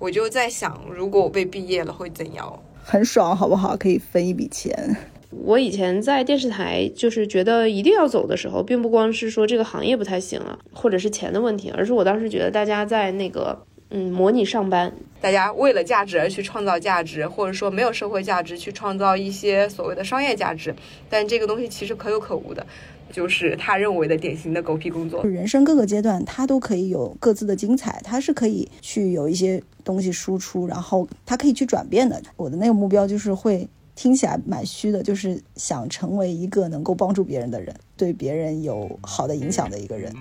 我就在想，如果我被毕业了会怎样？很爽，好不好？可以分一笔钱。我以前在电视台，就是觉得一定要走的时候，并不光是说这个行业不太行了，或者是钱的问题，而是我当时觉得大家在那个嗯模拟上班，大家为了价值而去创造价值，或者说没有社会价值去创造一些所谓的商业价值，但这个东西其实可有可无的。就是他认为的典型的狗屁工作。人生各个阶段，他都可以有各自的精彩，他是可以去有一些东西输出，然后他可以去转变的。我的那个目标就是会听起来蛮虚的，就是想成为一个能够帮助别人的人，对别人有好的影响的一个人。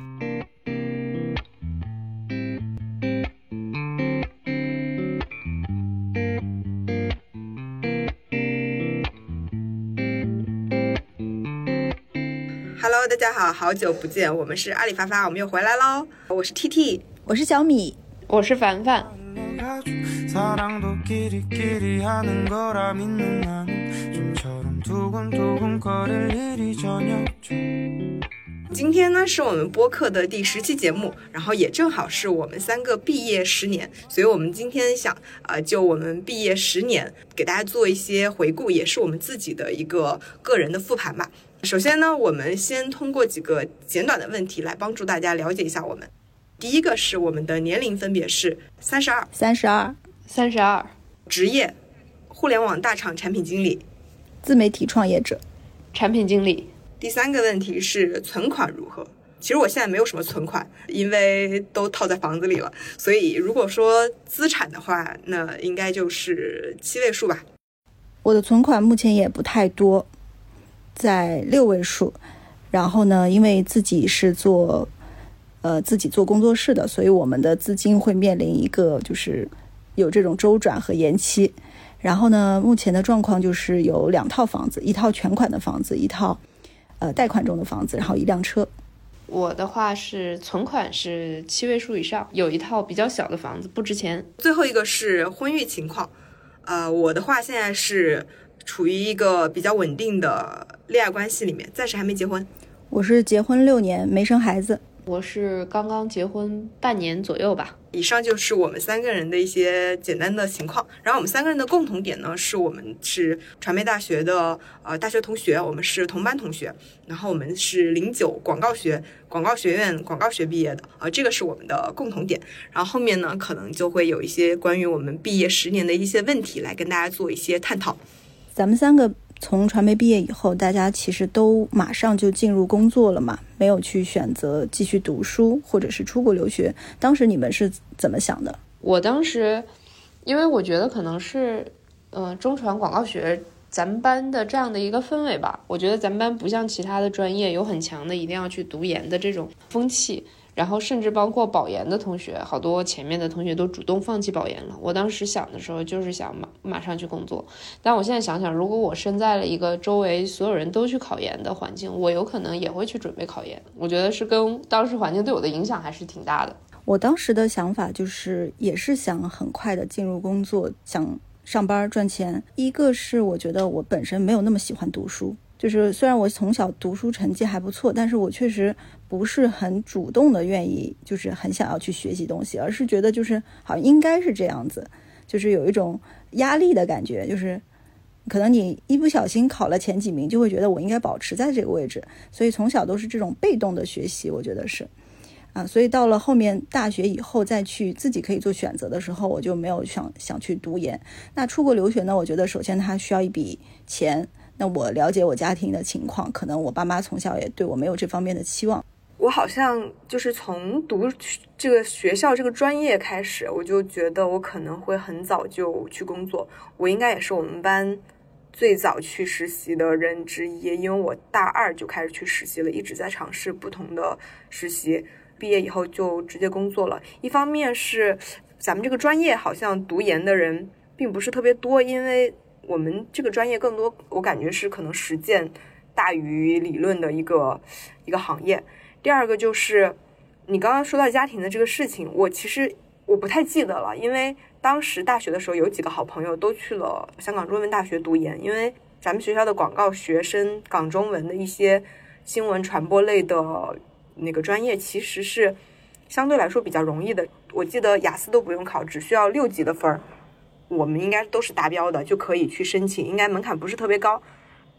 大家好，好久不见，我们是阿里发发，我们又回来喽。我是 T T，我是小米，我是凡凡。今天呢是我们播客的第十期节目，然后也正好是我们三个毕业十年，所以我们今天想呃，就我们毕业十年，给大家做一些回顾，也是我们自己的一个个人的复盘吧。首先呢，我们先通过几个简短的问题来帮助大家了解一下我们。第一个是我们的年龄分别是三十二、三十二、三十二，职业互联网大厂产品经理、自媒体创业者、产品经理。第三个问题是存款如何？其实我现在没有什么存款，因为都套在房子里了。所以如果说资产的话，那应该就是七位数吧。我的存款目前也不太多。在六位数，然后呢，因为自己是做，呃，自己做工作室的，所以我们的资金会面临一个就是有这种周转和延期。然后呢，目前的状况就是有两套房子，一套全款的房子，一套呃贷款中的房子，然后一辆车。我的话是存款是七位数以上，有一套比较小的房子，不值钱。最后一个是婚育情况，呃，我的话现在是。处于一个比较稳定的恋爱关系里面，暂时还没结婚。我是结婚六年没生孩子，我是刚刚结婚半年左右吧。以上就是我们三个人的一些简单的情况。然后我们三个人的共同点呢，是我们是传媒大学的呃大学同学，我们是同班同学。然后我们是零九广告学广告学院广告学毕业的呃，这个是我们的共同点。然后后面呢，可能就会有一些关于我们毕业十年的一些问题来跟大家做一些探讨。咱们三个从传媒毕业以后，大家其实都马上就进入工作了嘛，没有去选择继续读书或者是出国留学。当时你们是怎么想的？我当时，因为我觉得可能是，嗯，中传广告学咱们班的这样的一个氛围吧。我觉得咱们班不像其他的专业有很强的一定要去读研的这种风气。然后甚至包括保研的同学，好多前面的同学都主动放弃保研了。我当时想的时候，就是想马马上去工作。但我现在想想，如果我身在了一个周围所有人都去考研的环境，我有可能也会去准备考研。我觉得是跟当时环境对我的影响还是挺大的。我当时的想法就是，也是想很快的进入工作，想上班赚钱。一个是我觉得我本身没有那么喜欢读书。就是虽然我从小读书成绩还不错，但是我确实不是很主动的愿意，就是很想要去学习东西，而是觉得就是好像应该是这样子，就是有一种压力的感觉，就是可能你一不小心考了前几名，就会觉得我应该保持在这个位置，所以从小都是这种被动的学习，我觉得是啊，所以到了后面大学以后再去自己可以做选择的时候，我就没有想想去读研。那出国留学呢？我觉得首先它需要一笔钱。那我了解我家庭的情况，可能我爸妈从小也对我没有这方面的期望。我好像就是从读这个学校这个专业开始，我就觉得我可能会很早就去工作。我应该也是我们班最早去实习的人之一，因为我大二就开始去实习了，一直在尝试不同的实习。毕业以后就直接工作了。一方面是咱们这个专业好像读研的人并不是特别多，因为。我们这个专业更多，我感觉是可能实践大于理论的一个一个行业。第二个就是你刚刚说到家庭的这个事情，我其实我不太记得了，因为当时大学的时候有几个好朋友都去了香港中文大学读研，因为咱们学校的广告学生港中文的一些新闻传播类的那个专业其实是相对来说比较容易的。我记得雅思都不用考，只需要六级的分儿，我们应该都是达标的，就可以去申请，应该门槛不是特别高。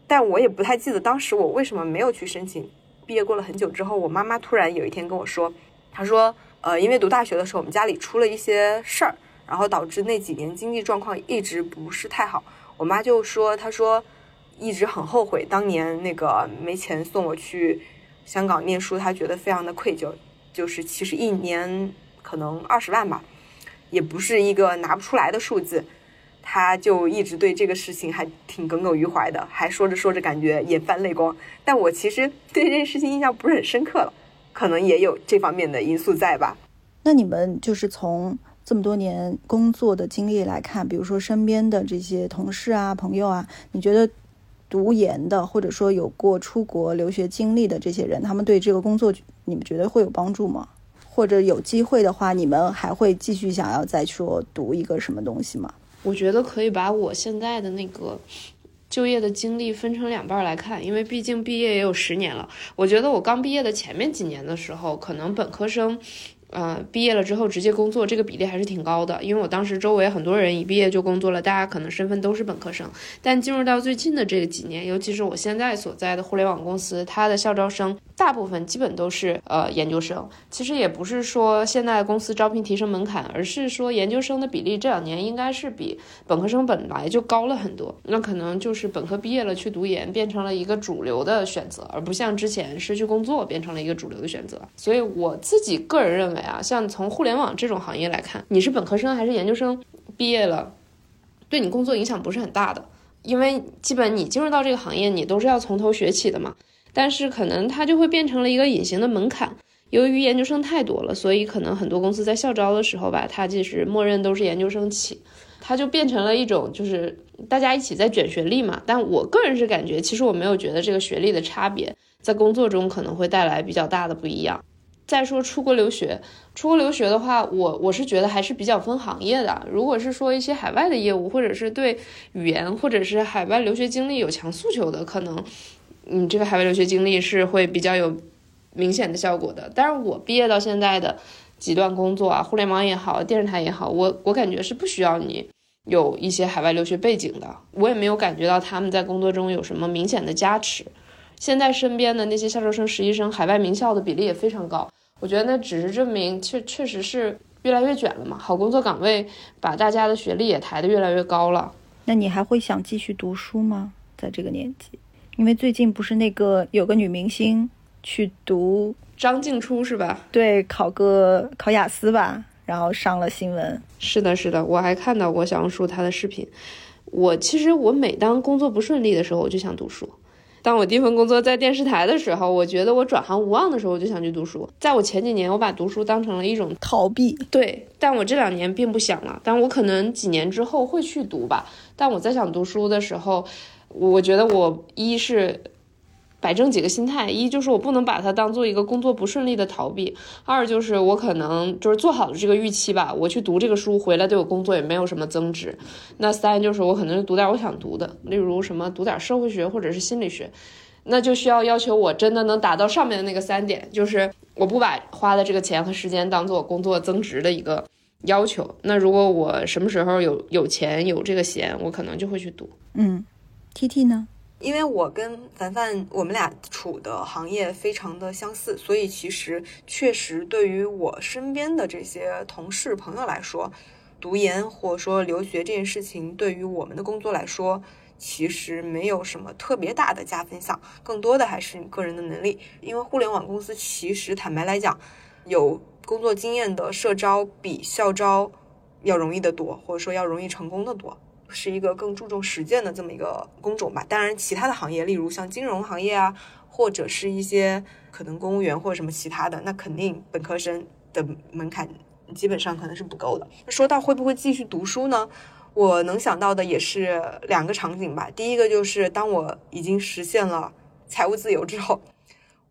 但我也不太记得当时我为什么没有去申请。毕业过了很久之后，我妈妈突然有一天跟我说，她说，呃，因为读大学的时候我们家里出了一些事儿，然后导致那几年经济状况一直不是太好。我妈就说，她说一直很后悔当年那个没钱送我去香港念书，她觉得非常的愧疚。就是其实一年可能二十万吧，也不是一个拿不出来的数字。他就一直对这个事情还挺耿耿于怀的，还说着说着感觉眼泛泪光。但我其实对这件事情印象不是很深刻了，可能也有这方面的因素在吧。那你们就是从这么多年工作的经历来看，比如说身边的这些同事啊、朋友啊，你觉得读研的或者说有过出国留学经历的这些人，他们对这个工作，你们觉得会有帮助吗？或者有机会的话，你们还会继续想要再说读一个什么东西吗？我觉得可以把我现在的那个就业的经历分成两半来看，因为毕竟毕业也有十年了。我觉得我刚毕业的前面几年的时候，可能本科生。呃，毕业了之后直接工作这个比例还是挺高的，因为我当时周围很多人一毕业就工作了，大家可能身份都是本科生。但进入到最近的这几年，尤其是我现在所在的互联网公司，它的校招生大部分基本都是呃研究生。其实也不是说现在公司招聘提升门槛，而是说研究生的比例这两年应该是比本科生本来就高了很多。那可能就是本科毕业了去读研变成了一个主流的选择，而不像之前失去工作变成了一个主流的选择。所以我自己个人认为。啊，像从互联网这种行业来看，你是本科生还是研究生毕业了，对你工作影响不是很大的，因为基本你进入到这个行业，你都是要从头学起的嘛。但是可能它就会变成了一个隐形的门槛，由于研究生太多了，所以可能很多公司在校招的时候吧，它就是默认都是研究生起，它就变成了一种就是大家一起在卷学历嘛。但我个人是感觉，其实我没有觉得这个学历的差别在工作中可能会带来比较大的不一样。再说出国留学，出国留学的话，我我是觉得还是比较分行业的。如果是说一些海外的业务，或者是对语言或者是海外留学经历有强诉求的，可能你这个海外留学经历是会比较有明显的效果的。但是我毕业到现在的几段工作啊，互联网也好，电视台也好，我我感觉是不需要你有一些海外留学背景的，我也没有感觉到他们在工作中有什么明显的加持。现在身边的那些校招生、实习生，海外名校的比例也非常高。我觉得那只是证明，确确实是越来越卷了嘛。好工作岗位把大家的学历也抬得越来越高了。那你还会想继续读书吗？在这个年纪，因为最近不是那个有个女明星去读张静初是吧？对，考个考雅思吧，然后上了新闻。是的，是的，我还看到过小红书她的视频。我其实我每当工作不顺利的时候，我就想读书。当我第一份工作在电视台的时候，我觉得我转行无望的时候，我就想去读书。在我前几年，我把读书当成了一种逃避，对。但我这两年并不想了，但我可能几年之后会去读吧。但我在想读书的时候，我觉得我一是。摆正几个心态，一就是我不能把它当做一个工作不顺利的逃避；二就是我可能就是做好了这个预期吧，我去读这个书回来对我工作也没有什么增值。那三就是我可能读点我想读的，例如什么读点社会学或者是心理学，那就需要要求我真的能达到上面的那个三点，就是我不把花的这个钱和时间当做工作增值的一个要求。那如果我什么时候有有钱有这个闲，我可能就会去读。嗯，T T 呢？因为我跟凡凡我们俩处的行业非常的相似，所以其实确实对于我身边的这些同事朋友来说，读研或者说留学这件事情，对于我们的工作来说，其实没有什么特别大的加分项，更多的还是你个人的能力。因为互联网公司其实坦白来讲，有工作经验的社招比校招要容易的多，或者说要容易成功的多。是一个更注重实践的这么一个工种吧。当然，其他的行业，例如像金融行业啊，或者是一些可能公务员或者什么其他的，那肯定本科生的门槛基本上可能是不够的。说到会不会继续读书呢？我能想到的也是两个场景吧。第一个就是当我已经实现了财务自由之后，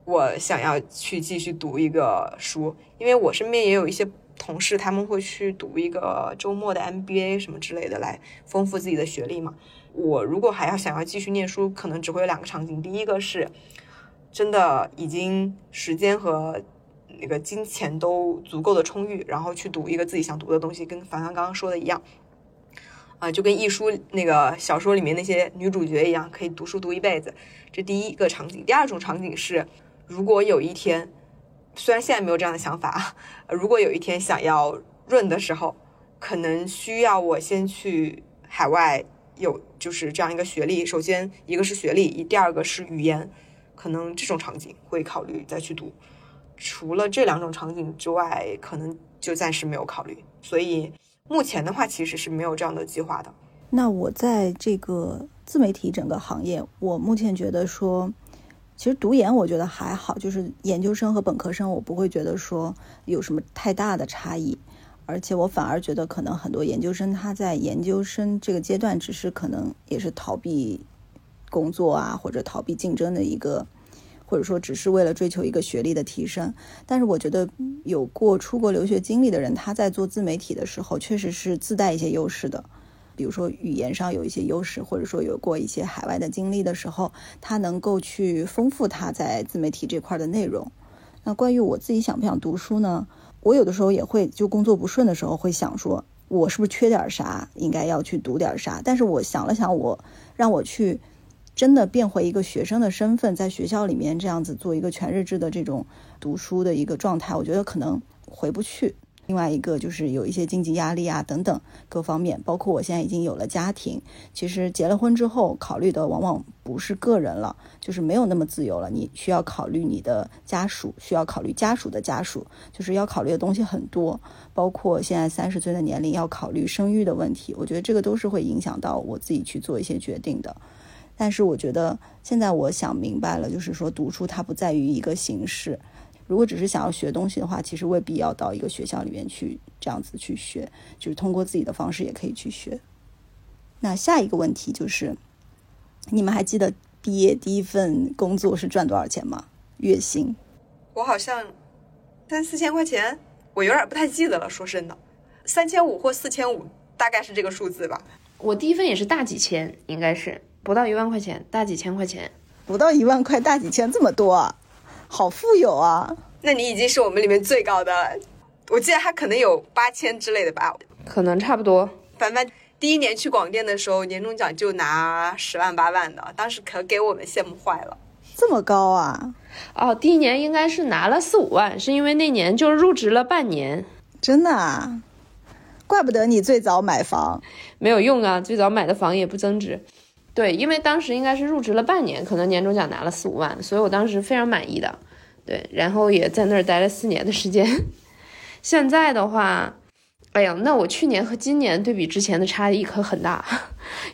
我想要去继续读一个书，因为我身边也有一些。同事他们会去读一个周末的 MBA 什么之类的来丰富自己的学历嘛？我如果还要想要继续念书，可能只会有两个场景。第一个是真的已经时间和那个金钱都足够的充裕，然后去读一个自己想读的东西，跟凡凡刚刚说的一样，啊，就跟一书那个小说里面那些女主角一样，可以读书读一辈子。这第一个场景。第二种场景是，如果有一天，虽然现在没有这样的想法，如果有一天想要润的时候，可能需要我先去海外有就是这样一个学历。首先一个是学历，第二个是语言，可能这种场景会考虑再去读。除了这两种场景之外，可能就暂时没有考虑。所以目前的话，其实是没有这样的计划的。那我在这个自媒体整个行业，我目前觉得说，其实读研我觉得还好，就是研究生和本科生，我不会觉得说有什么太大的差异。而且我反而觉得，可能很多研究生他在研究生这个阶段，只是可能也是逃避工作啊，或者逃避竞争的一个。或者说只是为了追求一个学历的提升，但是我觉得有过出国留学经历的人，他在做自媒体的时候，确实是自带一些优势的。比如说语言上有一些优势，或者说有过一些海外的经历的时候，他能够去丰富他在自媒体这块的内容。那关于我自己想不想读书呢？我有的时候也会就工作不顺的时候会想说，我是不是缺点啥，应该要去读点啥？但是我想了想，我让我去。真的变回一个学生的身份，在学校里面这样子做一个全日制的这种读书的一个状态，我觉得可能回不去。另外一个就是有一些经济压力啊等等各方面，包括我现在已经有了家庭，其实结了婚之后考虑的往往不是个人了，就是没有那么自由了。你需要考虑你的家属，需要考虑家属的家属，就是要考虑的东西很多，包括现在三十岁的年龄要考虑生育的问题，我觉得这个都是会影响到我自己去做一些决定的。但是我觉得现在我想明白了，就是说读书它不在于一个形式。如果只是想要学东西的话，其实未必要到一个学校里面去这样子去学，就是通过自己的方式也可以去学。那下一个问题就是，你们还记得毕业第一份工作是赚多少钱吗？月薪？我好像三四千块钱，我有点不太记得了。说真的，三千五或四千五，大概是这个数字吧。我第一份也是大几千，应该是。不到一万块钱，大几千块钱，不到一万块，大几千，这么多，好富有啊！那你已经是我们里面最高的，我记得他可能有八千之类的吧，可能差不多。凡凡第一年去广电的时候，年终奖就拿十万八万的，当时可给我们羡慕坏了。这么高啊？哦，第一年应该是拿了四五万，是因为那年就入职了半年。真的啊？怪不得你最早买房没有用啊，最早买的房也不增值。对，因为当时应该是入职了半年，可能年终奖拿了四五万，所以我当时非常满意的。对，然后也在那儿待了四年的时间。现在的话，哎呀，那我去年和今年对比之前的差异可很大，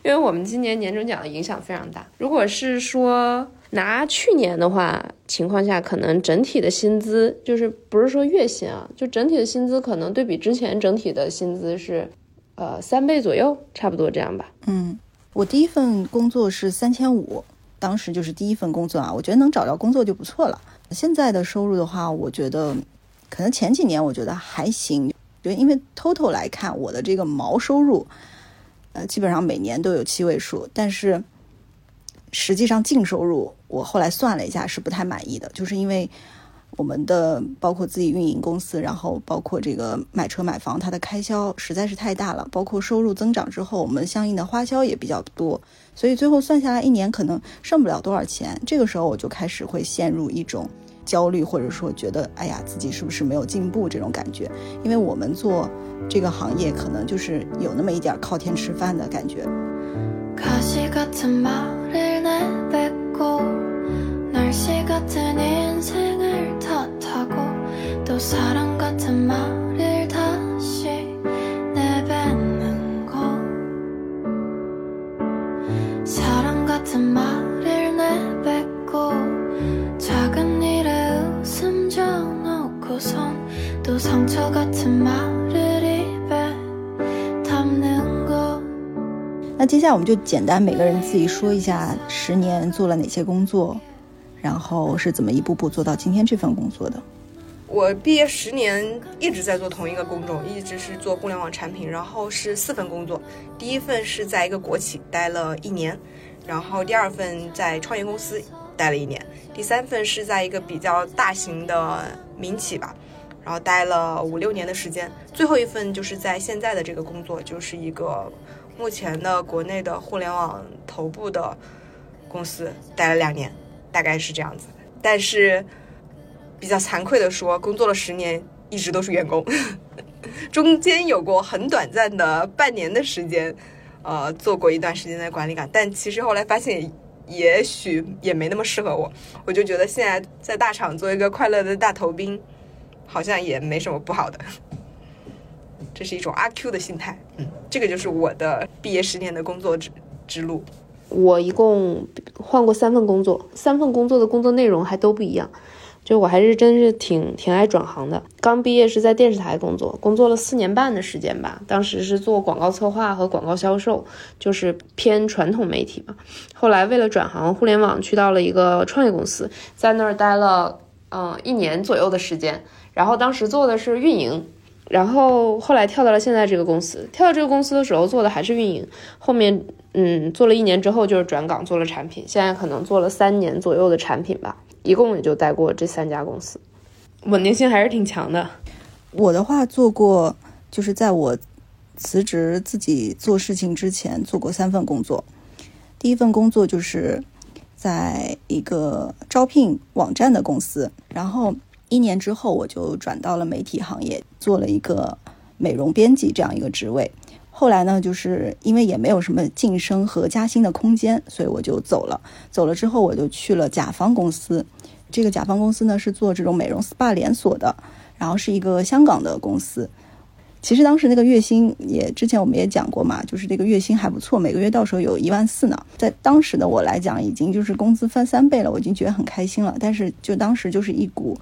因为我们今年年终奖的影响非常大。如果是说拿去年的话，情况下可能整体的薪资就是不是说月薪啊，就整体的薪资可能对比之前整体的薪资是呃三倍左右，差不多这样吧。嗯。我第一份工作是三千五，当时就是第一份工作啊，我觉得能找着工作就不错了。现在的收入的话，我觉得可能前几年我觉得还行，就因为 total 来看，我的这个毛收入，呃，基本上每年都有七位数，但是实际上净收入，我后来算了一下是不太满意的，就是因为。我们的包括自己运营公司，然后包括这个买车买房，它的开销实在是太大了。包括收入增长之后，我们相应的花销也比较多，所以最后算下来一年可能剩不了多少钱。这个时候我就开始会陷入一种焦虑，或者说觉得哎呀自己是不是没有进步这种感觉。因为我们做这个行业，可能就是有那么一点靠天吃饭的感觉。那接下来我们就简单每个人自己说一下十年做了哪些工作，然后是怎么一步步做到今天这份工作的。我毕业十年一直在做同一个工种，一直是做互联网产品，然后是四份工作。第一份是在一个国企待了一年，然后第二份在创业公司待了一年，第三份是在一个比较大型的民企吧，然后待了五六年的时间。最后一份就是在现在的这个工作，就是一个目前的国内的互联网头部的公司，待了两年，大概是这样子。但是比较惭愧的说，工作了十年，一直都是员工，中间有过很短暂的半年的时间。呃，做过一段时间的管理岗，但其实后来发现，也许也没那么适合我。我就觉得现在在大厂做一个快乐的大头兵，好像也没什么不好的。这是一种阿 Q 的心态。嗯，这个就是我的毕业十年的工作之之路。我一共换过三份工作，三份工作的工作内容还都不一样。就我还是真是挺挺爱转行的。刚毕业是在电视台工作，工作了四年半的时间吧。当时是做广告策划和广告销售，就是偏传统媒体嘛。后来为了转行互联网，去到了一个创业公司，在那儿待了嗯一年左右的时间。然后当时做的是运营，然后后来跳到了现在这个公司。跳到这个公司的时候做的还是运营，后面嗯做了一年之后就是转岗做了产品，现在可能做了三年左右的产品吧。一共也就待过这三家公司，稳定性还是挺强的。我的话做过，就是在我辞职自己做事情之前做过三份工作。第一份工作就是在一个招聘网站的公司，然后一年之后我就转到了媒体行业，做了一个美容编辑这样一个职位。后来呢，就是因为也没有什么晋升和加薪的空间，所以我就走了。走了之后，我就去了甲方公司。这个甲方公司呢是做这种美容 SPA 连锁的，然后是一个香港的公司。其实当时那个月薪也之前我们也讲过嘛，就是这个月薪还不错，每个月到时候有一万四呢。在当时的我来讲，已经就是工资翻三倍了，我已经觉得很开心了。但是就当时就是一股。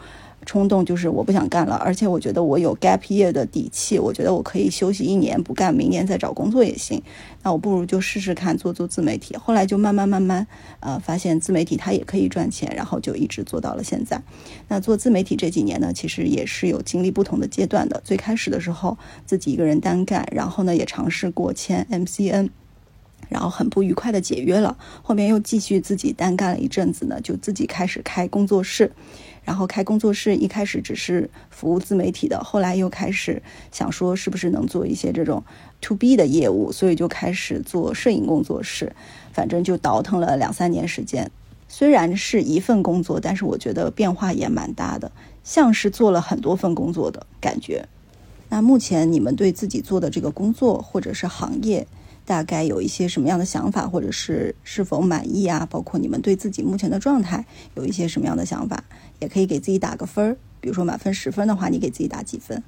冲动就是我不想干了，而且我觉得我有 gap year 的底气，我觉得我可以休息一年不干，明年再找工作也行。那我不如就试试看做做自媒体。后来就慢慢慢慢，呃，发现自媒体它也可以赚钱，然后就一直做到了现在。那做自媒体这几年呢，其实也是有经历不同的阶段的。最开始的时候自己一个人单干，然后呢也尝试过签 MCN，然后很不愉快的解约了。后面又继续自己单干了一阵子呢，就自己开始开工作室。然后开工作室，一开始只是服务自媒体的，后来又开始想说是不是能做一些这种 to B 的业务，所以就开始做摄影工作室。反正就倒腾了两三年时间，虽然是一份工作，但是我觉得变化也蛮大的，像是做了很多份工作的感觉。那目前你们对自己做的这个工作或者是行业，大概有一些什么样的想法，或者是是否满意啊？包括你们对自己目前的状态有一些什么样的想法？也可以给自己打个分儿，比如说满分十分的话，你给自己打几分？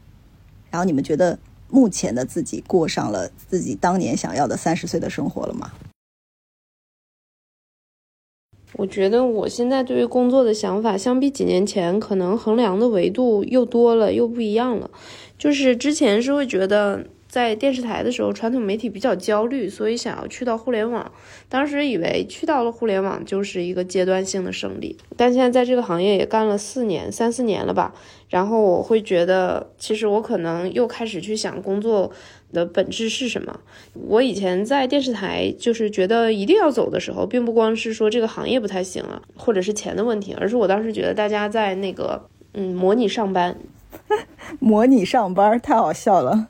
然后你们觉得目前的自己过上了自己当年想要的三十岁的生活了吗？我觉得我现在对于工作的想法，相比几年前，可能衡量的维度又多了，又不一样了。就是之前是会觉得。在电视台的时候，传统媒体比较焦虑，所以想要去到互联网。当时以为去到了互联网就是一个阶段性的胜利，但现在在这个行业也干了四年、三四年了吧。然后我会觉得，其实我可能又开始去想工作的本质是什么。我以前在电视台就是觉得一定要走的时候，并不光是说这个行业不太行了，或者是钱的问题，而是我当时觉得大家在那个嗯模拟上班，模拟上班太好笑了。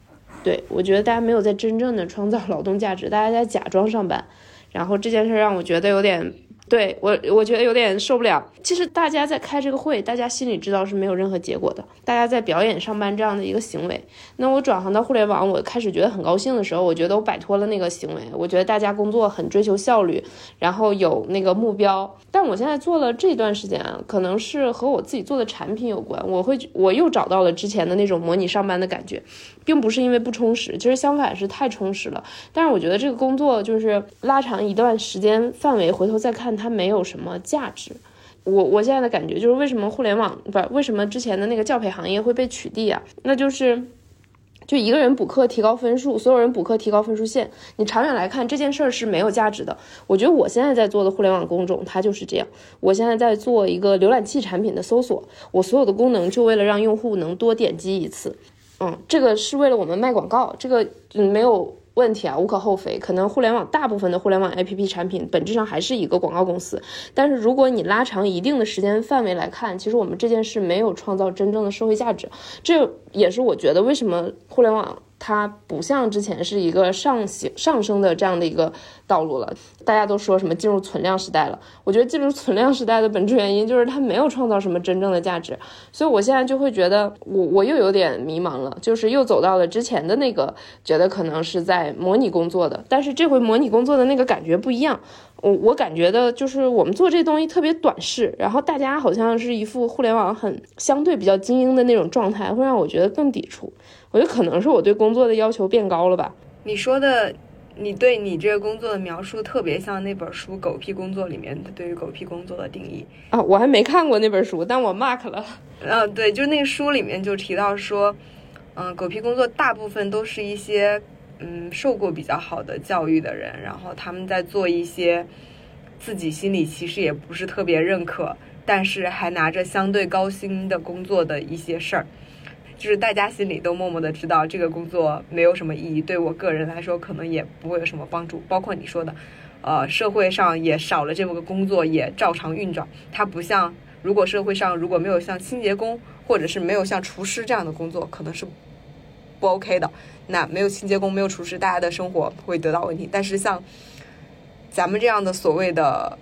对，我觉得大家没有在真正的创造劳动价值，大家在假装上班，然后这件事让我觉得有点。对我，我觉得有点受不了。其实大家在开这个会，大家心里知道是没有任何结果的。大家在表演上班这样的一个行为。那我转行到互联网，我开始觉得很高兴的时候，我觉得我摆脱了那个行为。我觉得大家工作很追求效率，然后有那个目标。但我现在做了这段时间啊，可能是和我自己做的产品有关。我会，我又找到了之前的那种模拟上班的感觉，并不是因为不充实，其实相反是太充实了。但是我觉得这个工作就是拉长一段时间范围，回头再看。它没有什么价值，我我现在的感觉就是为什么互联网不为什么之前的那个教培行业会被取缔啊？那就是就一个人补课提高分数，所有人补课提高分数线，你长远来看这件事儿是没有价值的。我觉得我现在在做的互联网工种它就是这样，我现在在做一个浏览器产品的搜索，我所有的功能就为了让用户能多点击一次，嗯，这个是为了我们卖广告，这个嗯没有。问题啊，无可厚非。可能互联网大部分的互联网 APP 产品本质上还是一个广告公司，但是如果你拉长一定的时间范围来看，其实我们这件事没有创造真正的社会价值。这也是我觉得为什么互联网。它不像之前是一个上行上升的这样的一个道路了，大家都说什么进入存量时代了。我觉得进入存量时代的本质原因就是它没有创造什么真正的价值，所以我现在就会觉得我我又有点迷茫了，就是又走到了之前的那个，觉得可能是在模拟工作的，但是这回模拟工作的那个感觉不一样。我我感觉的就是我们做这东西特别短视，然后大家好像是一副互联网很相对比较精英的那种状态，会让我觉得更抵触。我觉得可能是我对工作的要求变高了吧。你说的，你对你这个工作的描述特别像那本书《狗屁工作》里面的对于狗屁工作的定义啊！我还没看过那本书，但我 mark 了。嗯，对，就那个书里面就提到说，嗯，狗屁工作大部分都是一些。嗯，受过比较好的教育的人，然后他们在做一些自己心里其实也不是特别认可，但是还拿着相对高薪的工作的一些事儿，就是大家心里都默默的知道这个工作没有什么意义，对我个人来说可能也不会有什么帮助。包括你说的，呃，社会上也少了这么个工作，也照常运转。它不像如果社会上如果没有像清洁工或者是没有像厨师这样的工作，可能是不 OK 的。那没有清洁工，没有厨师，大家的生活会得到问题。但是像咱们这样的所谓的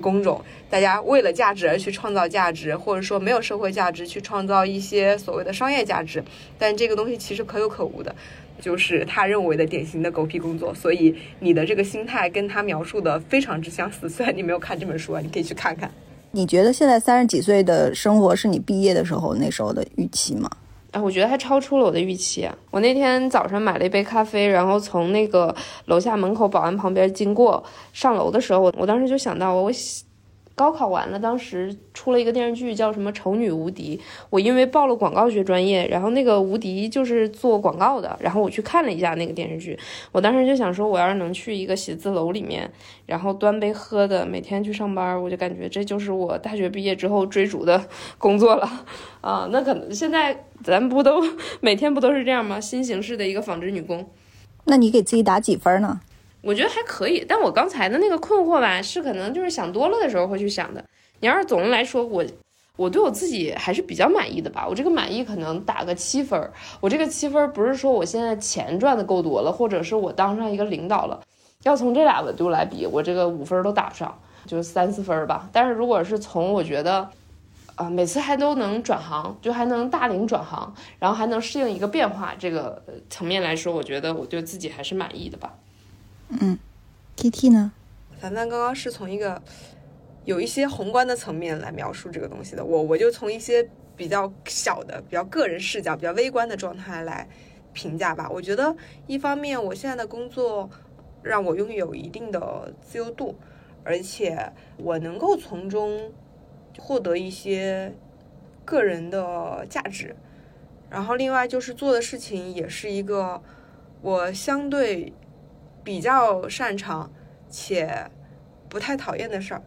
工种，大家为了价值而去创造价值，或者说没有社会价值去创造一些所谓的商业价值，但这个东西其实可有可无的，就是他认为的典型的狗屁工作。所以你的这个心态跟他描述的非常之相似。虽然你没有看这本书啊，你可以去看看。你觉得现在三十几岁的生活是你毕业的时候那时候的预期吗？哎，我觉得还超出了我的预期！我那天早上买了一杯咖啡，然后从那个楼下门口保安旁边经过，上楼的时候，我我当时就想到我。高考完了，当时出了一个电视剧，叫什么《丑女无敌》。我因为报了广告学专业，然后那个无敌就是做广告的，然后我去看了一下那个电视剧。我当时就想说，我要是能去一个写字楼里面，然后端杯喝的，每天去上班，我就感觉这就是我大学毕业之后追逐的工作了啊。那可能现在咱不都 每天不都是这样吗？新形式的一个纺织女工。那你给自己打几分呢？我觉得还可以，但我刚才的那个困惑吧，是可能就是想多了的时候会去想的。你要是总的来说，我我对我自己还是比较满意的吧。我这个满意可能打个七分儿。我这个七分儿不是说我现在钱赚的够多了，或者是我当上一个领导了。要从这俩维度来比，我这个五分都打不上，就三四分吧。但是如果是从我觉得，啊，每次还都能转行，就还能大龄转行，然后还能适应一个变化这个层面来说，我觉得我对自己还是满意的吧。嗯，T T 呢？凡凡刚刚是从一个有一些宏观的层面来描述这个东西的，我我就从一些比较小的、比较个人视角、比较微观的状态来评价吧。我觉得一方面，我现在的工作让我拥有一定的自由度，而且我能够从中获得一些个人的价值。然后另外就是做的事情也是一个我相对。比较擅长且不太讨厌的事儿，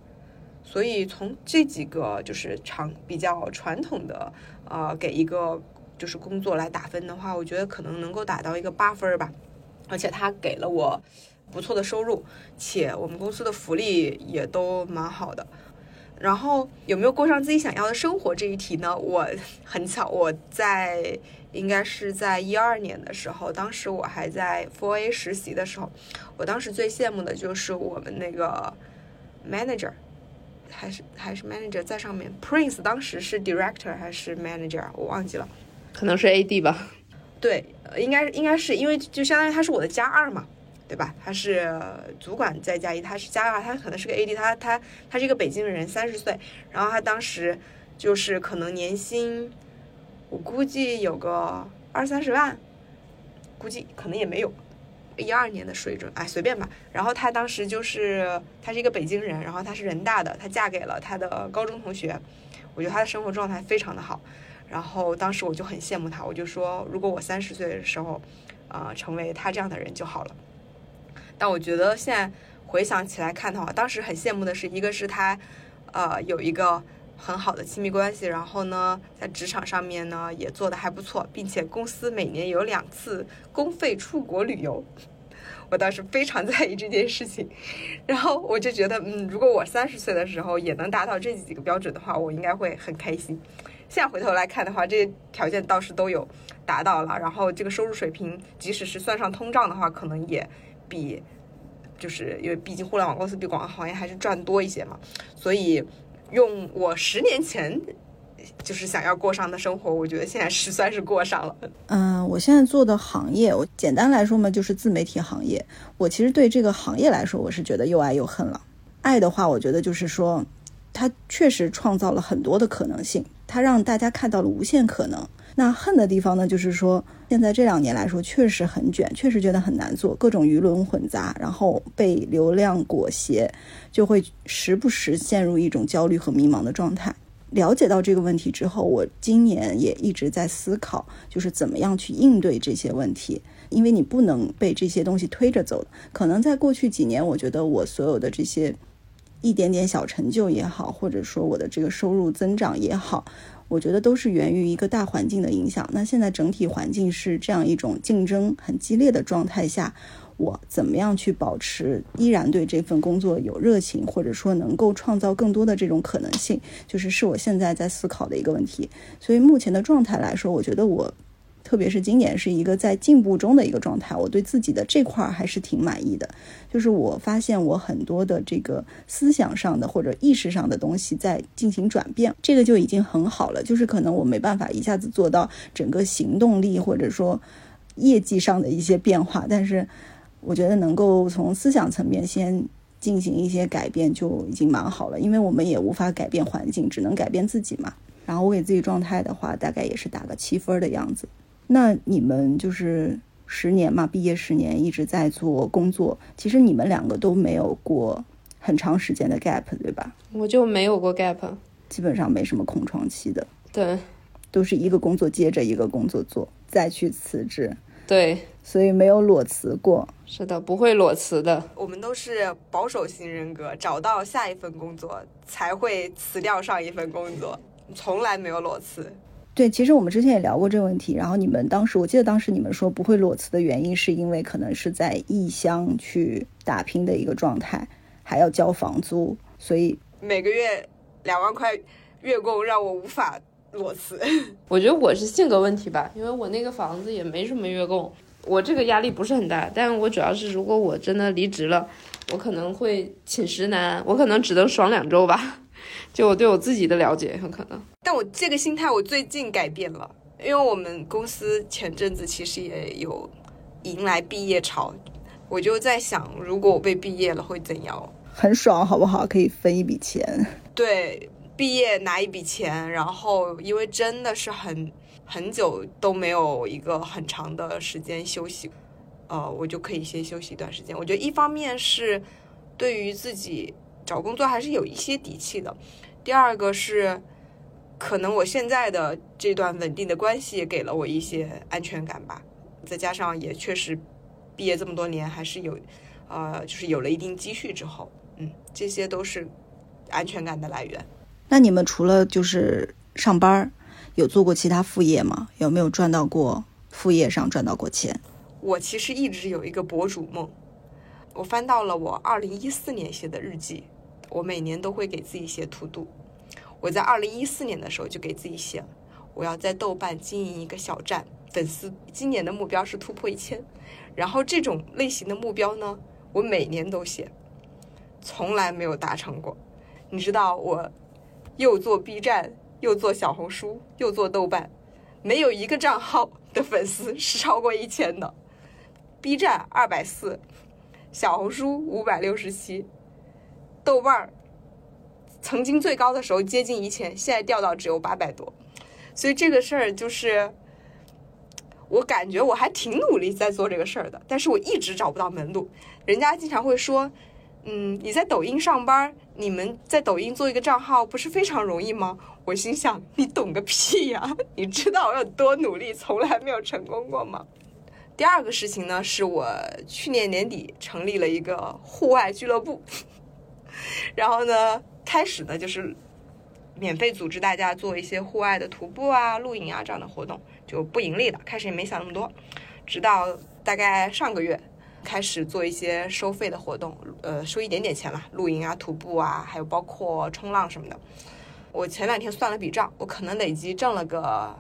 所以从这几个就是长比较传统的呃给一个就是工作来打分的话，我觉得可能能够打到一个八分吧。而且他给了我不错的收入，且我们公司的福利也都蛮好的。然后有没有过上自己想要的生活这一题呢？我很巧，我在。应该是在一二年的时候，当时我还在 Four A 实习的时候，我当时最羡慕的就是我们那个 manager，还是还是 manager 在上面，Prince 当时是 director 还是 manager，我忘记了，可能是 AD 吧。对，应该应该是因为就相当于他是我的加二嘛，对吧？他是主管再加一，他是加二，他可能是个 AD，他他他是一个北京人，三十岁，然后他当时就是可能年薪。我估计有个二三十万，估计可能也没有，一二年的水准，哎，随便吧。然后她当时就是，她是一个北京人，然后她是人大的，她嫁给了她的高中同学。我觉得她的生活状态非常的好。然后当时我就很羡慕她，我就说，如果我三十岁的时候，啊，成为她这样的人就好了。但我觉得现在回想起来看的话，当时很羡慕的是，一个是他，呃，有一个。很好的亲密关系，然后呢，在职场上面呢也做得还不错，并且公司每年有两次公费出国旅游，我当时非常在意这件事情，然后我就觉得，嗯，如果我三十岁的时候也能达到这几个标准的话，我应该会很开心。现在回头来看的话，这些条件倒是都有达到了，然后这个收入水平，即使是算上通胀的话，可能也比，就是因为毕竟互联网公司比广告行业还是赚多一些嘛，所以用我十年前。就是想要过上的生活，我觉得现在是算是过上了。嗯，我现在做的行业，我简单来说嘛，就是自媒体行业。我其实对这个行业来说，我是觉得又爱又恨了。爱的话，我觉得就是说，它确实创造了很多的可能性，它让大家看到了无限可能。那恨的地方呢，就是说，现在这两年来说，确实很卷，确实觉得很难做，各种舆论混杂，然后被流量裹挟，就会时不时陷入一种焦虑和迷茫的状态。了解到这个问题之后，我今年也一直在思考，就是怎么样去应对这些问题。因为你不能被这些东西推着走。可能在过去几年，我觉得我所有的这些一点点小成就也好，或者说我的这个收入增长也好，我觉得都是源于一个大环境的影响。那现在整体环境是这样一种竞争很激烈的状态下。我怎么样去保持依然对这份工作有热情，或者说能够创造更多的这种可能性，就是是我现在在思考的一个问题。所以目前的状态来说，我觉得我，特别是今年是一个在进步中的一个状态，我对自己的这块还是挺满意的。就是我发现我很多的这个思想上的或者意识上的东西在进行转变，这个就已经很好了。就是可能我没办法一下子做到整个行动力或者说业绩上的一些变化，但是。我觉得能够从思想层面先进行一些改变就已经蛮好了，因为我们也无法改变环境，只能改变自己嘛。然后我给自己状态的话，大概也是打个七分的样子。那你们就是十年嘛，毕业十年一直在做工作，其实你们两个都没有过很长时间的 gap，对吧？我就没有过 gap，基本上没什么空窗期的。对，都是一个工作接着一个工作做，再去辞职。对，所以没有裸辞过。是的，不会裸辞的。我们都是保守型人格，找到下一份工作才会辞掉上一份工作，从来没有裸辞。对，其实我们之前也聊过这个问题。然后你们当时，我记得当时你们说不会裸辞的原因，是因为可能是在异乡去打拼的一个状态，还要交房租，所以每个月两万块月供让我无法裸辞。我觉得我是性格问题吧，因为我那个房子也没什么月供。我这个压力不是很大，但我主要是如果我真的离职了，我可能会寝食难安，我可能只能爽两周吧。就我对我自己的了解，很可能。但我这个心态我最近改变了，因为我们公司前阵子其实也有迎来毕业潮，我就在想，如果我被毕业了会怎样？很爽，好不好？可以分一笔钱。对，毕业拿一笔钱，然后因为真的是很。很久都没有一个很长的时间休息，呃，我就可以先休息一段时间。我觉得一方面是对于自己找工作还是有一些底气的，第二个是可能我现在的这段稳定的关系也给了我一些安全感吧。再加上也确实毕业这么多年，还是有呃，就是有了一定积蓄之后，嗯，这些都是安全感的来源。那你们除了就是上班？有做过其他副业吗？有没有赚到过副业上赚到过钱？我其实一直有一个博主梦。我翻到了我二零一四年写的日记，我每年都会给自己写图度。我在二零一四年的时候就给自己写了，我要在豆瓣经营一个小站，粉丝今年的目标是突破一千。然后这种类型的目标呢，我每年都写，从来没有达成过。你知道，我又做 B 站。又做小红书，又做豆瓣，没有一个账号的粉丝是超过一千的。B 站二百四，小红书五百六十七，豆瓣儿曾经最高的时候接近一千，现在掉到只有八百多。所以这个事儿就是，我感觉我还挺努力在做这个事儿的，但是我一直找不到门路。人家经常会说，嗯，你在抖音上班，你们在抖音做一个账号不是非常容易吗？我心想，你懂个屁呀！你知道我有多努力，从来没有成功过吗？第二个事情呢，是我去年年底成立了一个户外俱乐部，然后呢，开始呢就是免费组织大家做一些户外的徒步啊、露营啊这样的活动，就不盈利的。开始也没想那么多，直到大概上个月，开始做一些收费的活动，呃，收一点点钱啦，露营啊、徒步啊，还有包括冲浪什么的。我前两天算了笔账，我可能累计挣了个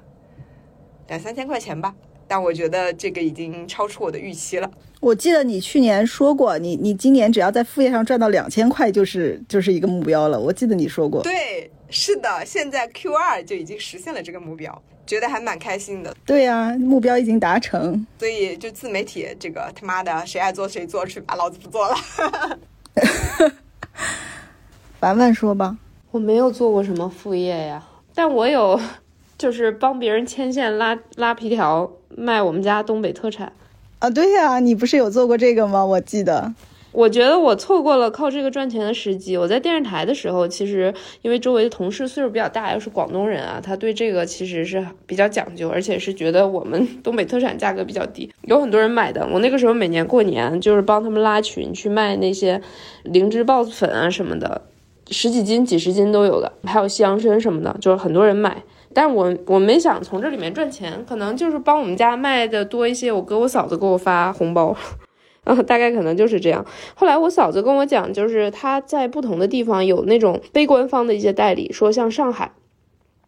两三千块钱吧，但我觉得这个已经超出我的预期了。我记得你去年说过，你你今年只要在副业上赚到两千块，就是就是一个目标了。我记得你说过。对，是的，现在 Q 二就已经实现了这个目标，觉得还蛮开心的。对呀、目标已经达成。所以就自媒体这个他妈的谁爱做谁做去吧，老子不做了。凡凡说吧，我没有做过什么副业呀，但我有，就是帮别人牵线拉拉皮条，卖我们家东北特产。啊，对呀、你不是有做过这个吗？我记得。我觉得我错过了靠这个赚钱的时机。我在电视台的时候，其实因为周围的同事岁数比较大，又是广东人啊，他对这个其实是比较讲究，而且是觉得我们东北特产价格比较低，有很多人买的。我那个时候每年过年就是帮他们拉群去卖那些灵芝孢子粉啊什么的，十几斤、几十斤都有的，还有西洋参什么的，就是很多人买。但我我没想从这里面赚钱，可能就是帮我们家卖的多一些，我哥我嫂子给我发红包。嗯，大概可能就是这样。后来我嫂子跟我讲，就是她在不同的地方有那种非官方的一些代理，说像上海，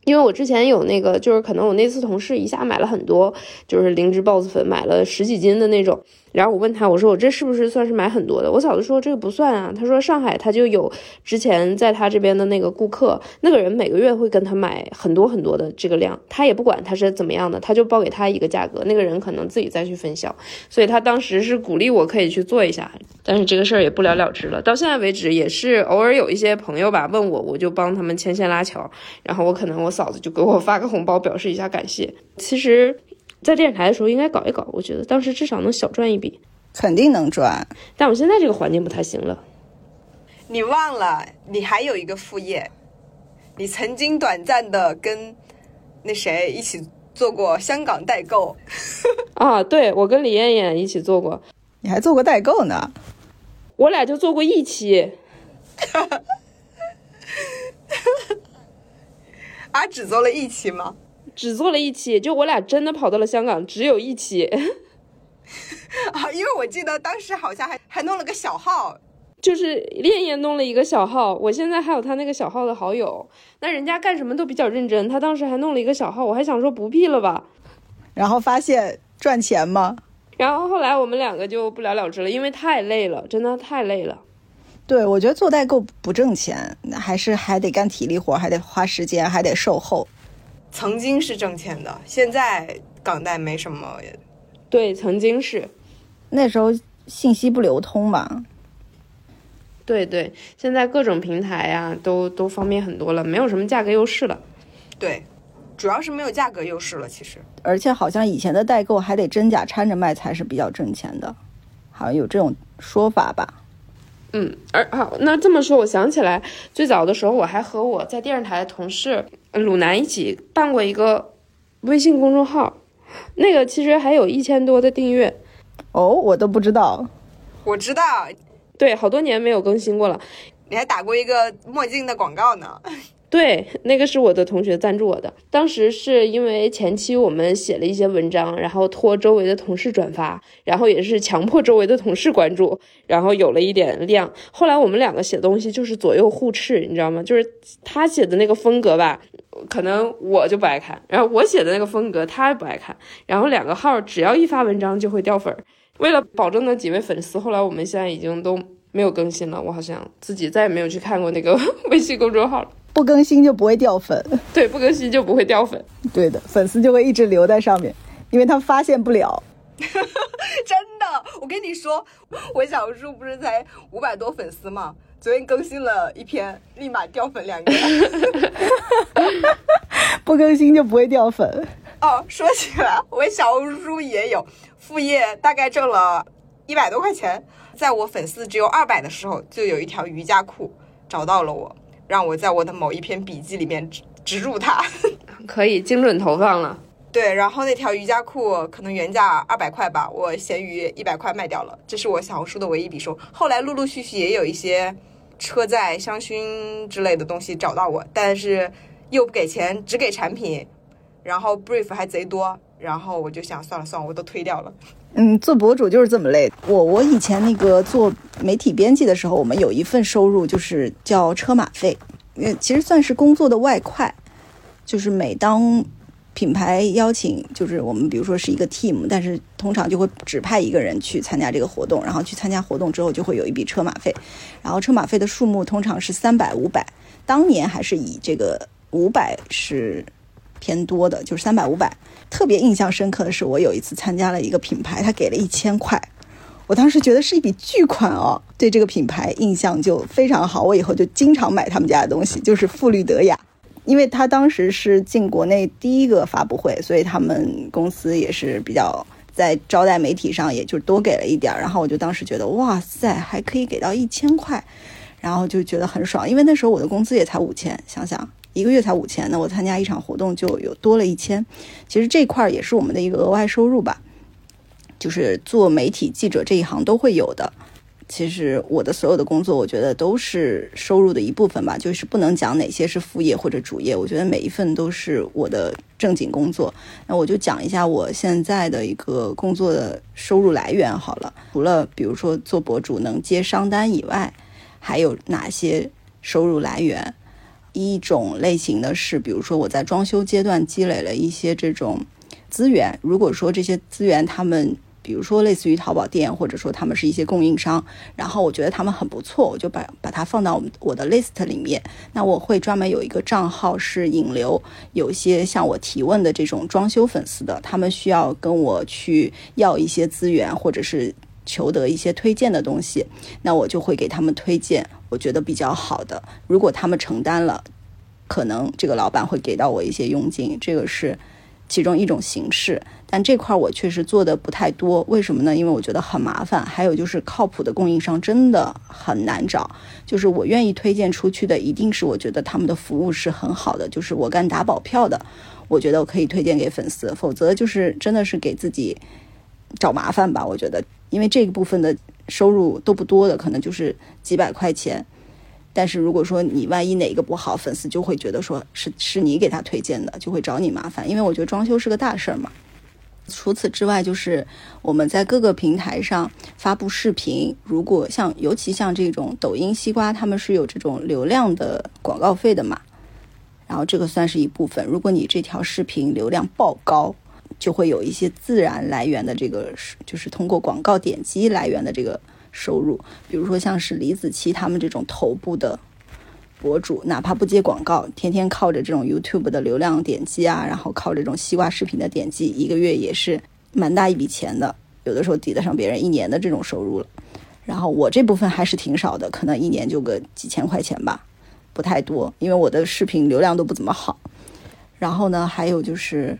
因为我之前有那个，就是可能我那次同事一下买了很多，就是灵芝孢子粉，买了十几斤的那种。然后我问他，我说我这是不是算是买很多的？我嫂子说这个不算啊，她说上海他就有之前在他这边的那个顾客，那个人每个月会跟他买很多很多的这个量，他也不管他是怎么样的，他就报给他一个价格，那个人可能自己再去分销。所以他当时是鼓励我可以去做一下，但是这个事儿也不了了之了。到现在为止，也是偶尔有一些朋友吧问我，我就帮他们牵线拉桥，然后我可能我嫂子就给我发个红包表示一下感谢。其实，在电视台的时候应该搞一搞，我觉得当时至少能小赚一笔。肯定能赚。但我现在这个环境不太行了。你忘了，你还有一个副业，你曾经短暂的跟那谁一起做过香港代购。啊，对我跟李艳艳一起做过，你还做过代购呢？我俩就做过一期。啊，只做了一期吗？只做了一期，就我俩真的跑到了香港，只有一期。啊，因为我记得当时好像还还弄了个小号，就是恋艳弄了一个小号，我现在还有他那个小号的好友。那人家干什么都比较认真，他当时还弄了一个小号，我还想说不必了吧。然后发现赚钱吗？然后后来我们两个就不了了之了，因为太累了，真的太累了。对，我觉得做代购不挣钱，还是还得干体力活，还得花时间，还得售后。曾经是挣钱的，现在港代没什么。对，曾经是。那时候信息不流通吧。对对，现在各种平台呀、都都方便很多了，没有什么价格优势了。对，主要是没有价格优势了。其实，而且好像以前的代购还得真假掺着卖才是比较挣钱的，好像有这种说法吧。嗯，而好，那这么说，我想起来，最早的时候，我还和我在电视台的同事呃鲁南一起办过一个微信公众号，那个其实还有一千多的订阅，哦，我都不知道。我知道对，好多年没有更新过了。你还打过一个墨镜的广告呢。对，那个是我的同学赞助我的。当时是因为前期我们写了一些文章，然后托周围的同事转发，然后也是强迫周围的同事关注，然后有了一点量。后来我们两个写东西就是左右互斥，你知道吗？就是他写的那个风格吧，可能我就不爱看，然后我写的那个风格他不爱看，然后两个号只要一发文章就会掉粉儿。为了保证那几位粉丝，后来我们现在已经都没有更新了。我好像自己再也没有去看过那个 微信公众号了。不更新就不会掉粉，对，不更新就不会掉粉。对的，粉丝就会一直留在上面，因为他发现不了。真的，我跟你说，我小红书不是才五百多粉丝吗？昨天更新了一篇，立马掉粉两个。不更新就不会掉粉。哦，说起来，我小红书也有副业，大概挣了一百多块钱。在我粉丝只有二百的时候，就有一条瑜伽裤找到了我，让我在我的某一篇笔记里面植植入它。可以精准投放了。对，然后那条瑜伽裤可能原价二百块吧，我闲鱼一百块卖掉了，这是我小红书的唯一笔收。后来陆陆续续也有一些车载香薰之类的东西找到我，但是又不给钱，只给产品，然后 brief 还贼多，然后我就想算了算了，我都推掉了。嗯，做博主就是这么累。我我以前那个做媒体编辑的时候，我们有一份收入就是叫车马费，因为其实算是工作的外快，就是每当。品牌邀请就是我们，比如说是一个 team，但是通常就会指派一个人去参加这个活动，然后去参加活动之后就会有一笔车马费，然后车马费的数目通常是三百、五百，当年还是以这个五百是偏多的，就是三百、五百。特别印象深刻的是，我有一次参加了一个品牌，他给了一千块，我当时觉得是一笔巨款哦，对这个品牌印象就非常好，我以后就经常买他们家的东西，就是馥绿德雅。因为他当时是进国内第一个发布会，所以他们公司也是比较在招待媒体上，也就多给了一点儿。然后我就当时觉得，哇塞，还可以给到一千块，然后就觉得很爽。因为那时候我的工资也才五千，想想一个月才五千，那我参加一场活动就有多了一千。其实这块儿也是我们的一个额外收入吧，就是做媒体记者这一行都会有的。其实我的所有的工作，我觉得都是收入的一部分吧，就是不能讲哪些是副业或者主业。我觉得每一份都是我的正经工作。那我就讲一下我现在的一个工作的收入来源好了。除了比如说做博主能接商单以外，还有哪些收入来源？一种类型的是，比如说我在装修阶段积累了一些这种资源。如果说这些资源他们比如说，类似于淘宝店，或者说他们是一些供应商，然后我觉得他们很不错，我就把把它放到我们我的 list 里面。那我会专门有一个账号是引流，有些向我提问的这种装修粉丝的，他们需要跟我去要一些资源，或者是求得一些推荐的东西，那我就会给他们推荐我觉得比较好的。如果他们承担了，可能这个老板会给到我一些佣金，这个是其中一种形式。但这块我确实做的不太多，为什么呢？因为我觉得很麻烦，还有就是靠谱的供应商真的很难找。就是我愿意推荐出去的，一定是我觉得他们的服务是很好的，就是我敢打保票的。我觉得我可以推荐给粉丝，否则就是真的是给自己找麻烦吧。我觉得，因为这个部分的收入都不多的，可能就是几百块钱。但是如果说你万一哪个不好，粉丝就会觉得说是是你给他推荐的，就会找你麻烦。因为我觉得装修是个大事儿嘛。除此之外，就是我们在各个平台上发布视频。如果像，尤其像这种抖音、西瓜，他们是有这种流量的广告费的嘛？然后这个算是一部分。如果你这条视频流量爆高，就会有一些自然来源的这个，就是通过广告点击来源的这个收入。比如说像是李子柒他们这种头部的。博主哪怕不接广告，天天靠着这种 YouTube 的流量点击啊，然后靠这种西瓜视频的点击，一个月也是蛮大一笔钱的，有的时候抵得上别人一年的这种收入了。然后我这部分还是挺少的，可能一年就个几千块钱吧，不太多，因为我的视频流量都不怎么好。然后呢，还有就是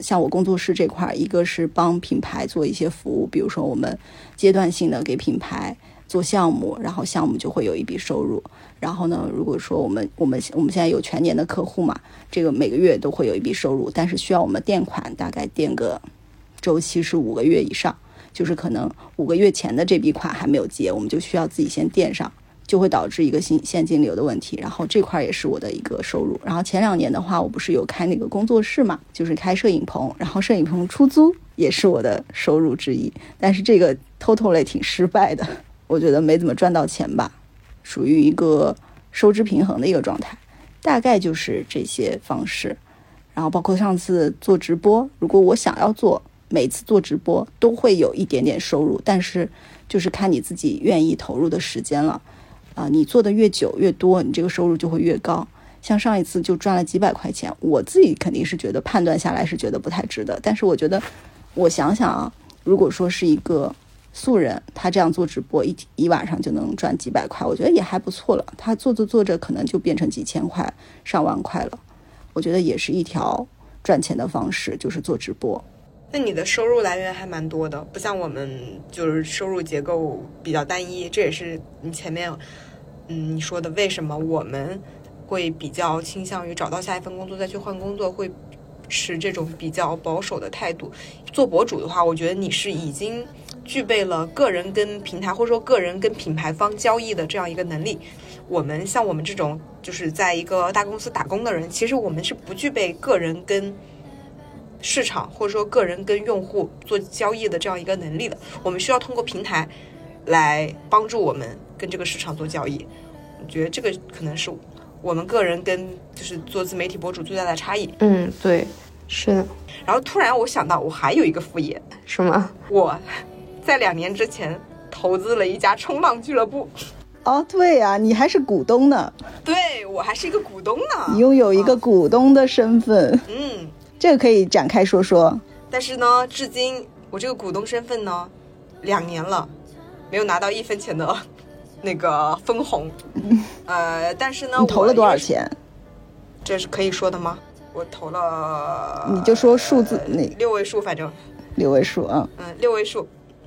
像我工作室这块，一个是帮品牌做一些服务，比如说我们阶段性的给品牌做项目，然后项目就会有一笔收入。然后呢，如果说我们我们我们现在有全年的客户嘛，这个每个月都会有一笔收入，但是需要我们垫款，大概垫个周期是五个月以上，就是可能五个月前的这笔款还没有结，我们就需要自己先垫上，就会导致一个现现金流的问题。然后这块也是我的一个收入。然后前两年的话，我不是有开那个工作室嘛，就是开摄影棚，然后摄影棚出租也是我的收入之一。但是这个 total 类挺失败的，我觉得没怎么赚到钱吧。属于一个收支平衡的一个状态，大概就是这些方式。然后包括上次做直播，如果我想要做，每次做直播都会有一点点收入，但是就是看你自己愿意投入的时间了。啊，你做的越久越多，你这个收入就会越高。像上一次就赚了几百块钱，我自己肯定是觉得判断下来是觉得不太值得。但是我觉得，我想想啊，如果说是一个。素人他这样做直播一一晚上就能赚几百块，我觉得也还不错了。他做着做着可能就变成几千块、上万块了，我觉得也是一条赚钱的方式，就是做直播。那你的收入来源还蛮多的，不像我们就是收入结构比较单一。这也是你前面嗯你说的为什么我们会比较倾向于找到下一份工作再去换工作，会持这种比较保守的态度。做博主的话，我觉得你是已经。具备了个人跟平台或者说个人跟品牌方交易的这样一个能力。我们像我们这种就是在一个大公司打工的人，其实我们是不具备个人跟市场或者说个人跟用户做交易的这样一个能力的。我们需要通过平台来帮助我们跟这个市场做交易。我觉得这个可能是我们个人跟就是做自媒体博主最大的差异。嗯，对，是的。然后突然我想到，我还有一个副业，什么？我在两年之前投资了一家冲浪俱乐部。哦，对呀，你还是股东呢。对我还是一个股东呢，你拥有一个股东的身份。嗯，这个可以展开说说。但是呢，至今我这个股东身份呢，两年了，没有拿到一分钱的那个分红。呃，但是呢，你投了多少钱？这是可以说的吗？我投了，你就说数字，那六位数，反正六位数啊。嗯，六位数，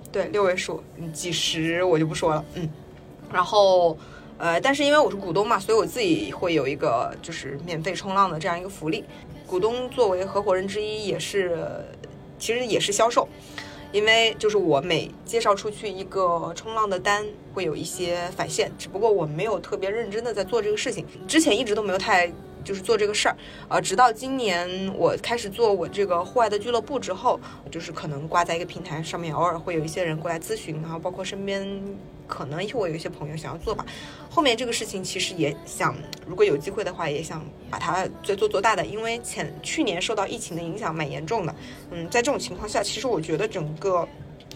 对，六位数，几十我就不说了。嗯。然后，呃，但是因为我是股东嘛，所以我自己会有一个就是免费冲浪的这样一个福利。股东作为合伙人之一，也是其实也是销售，因为就是我每介绍出去一个冲浪的单，会有一些返现。只不过我没有特别认真的在做这个事情，之前一直都没有太。就是做这个事儿，呃，直到今年我开始做我这个户外的俱乐部之后，就是可能挂在一个平台上面，偶尔会有一些人过来咨询，然后包括身边可能我有一些朋友想要做吧。后面这个事情其实也想，如果有机会的话，也想把它再做做大的，因为前去年受到疫情的影响蛮严重的，嗯，在这种情况下，其实我觉得整个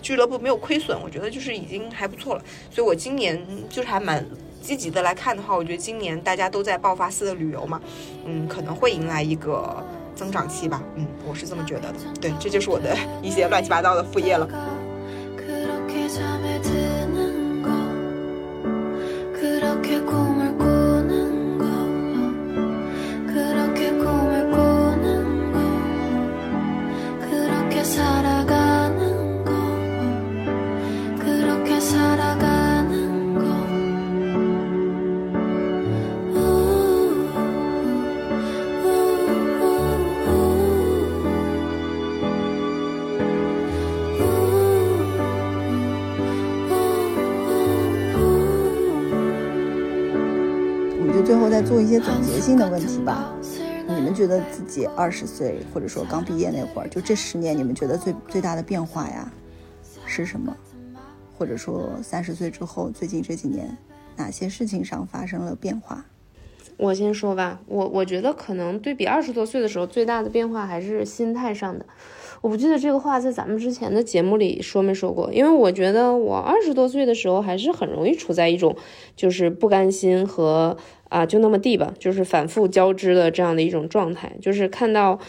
俱乐部没有亏损，我觉得就是已经还不错了，所以我今年就是还蛮。积极的来看的话，我觉得今年大家都在爆发式的旅游嘛，嗯，可能会迎来一个增长期吧，嗯，我是这么觉得的。对，这就是我的 一些乱七八糟的副业了。做一些总结性的问题吧。你们觉得自己二十岁，或者说刚毕业那会儿，就这十年，你们觉得最最大的变化呀是什么？或者说三十岁之后，最近这几年哪些事情上发生了变化？我先说吧，我我觉得可能对比二十多岁的时候，最大的变化还是心态上的。我不记得这个话在咱们之前的节目里说没说过，因为我觉得我二十多岁的时候还是很容易处在一种就是不甘心和啊就那么地吧，就是反复交织的这样的一种状态，就是看到。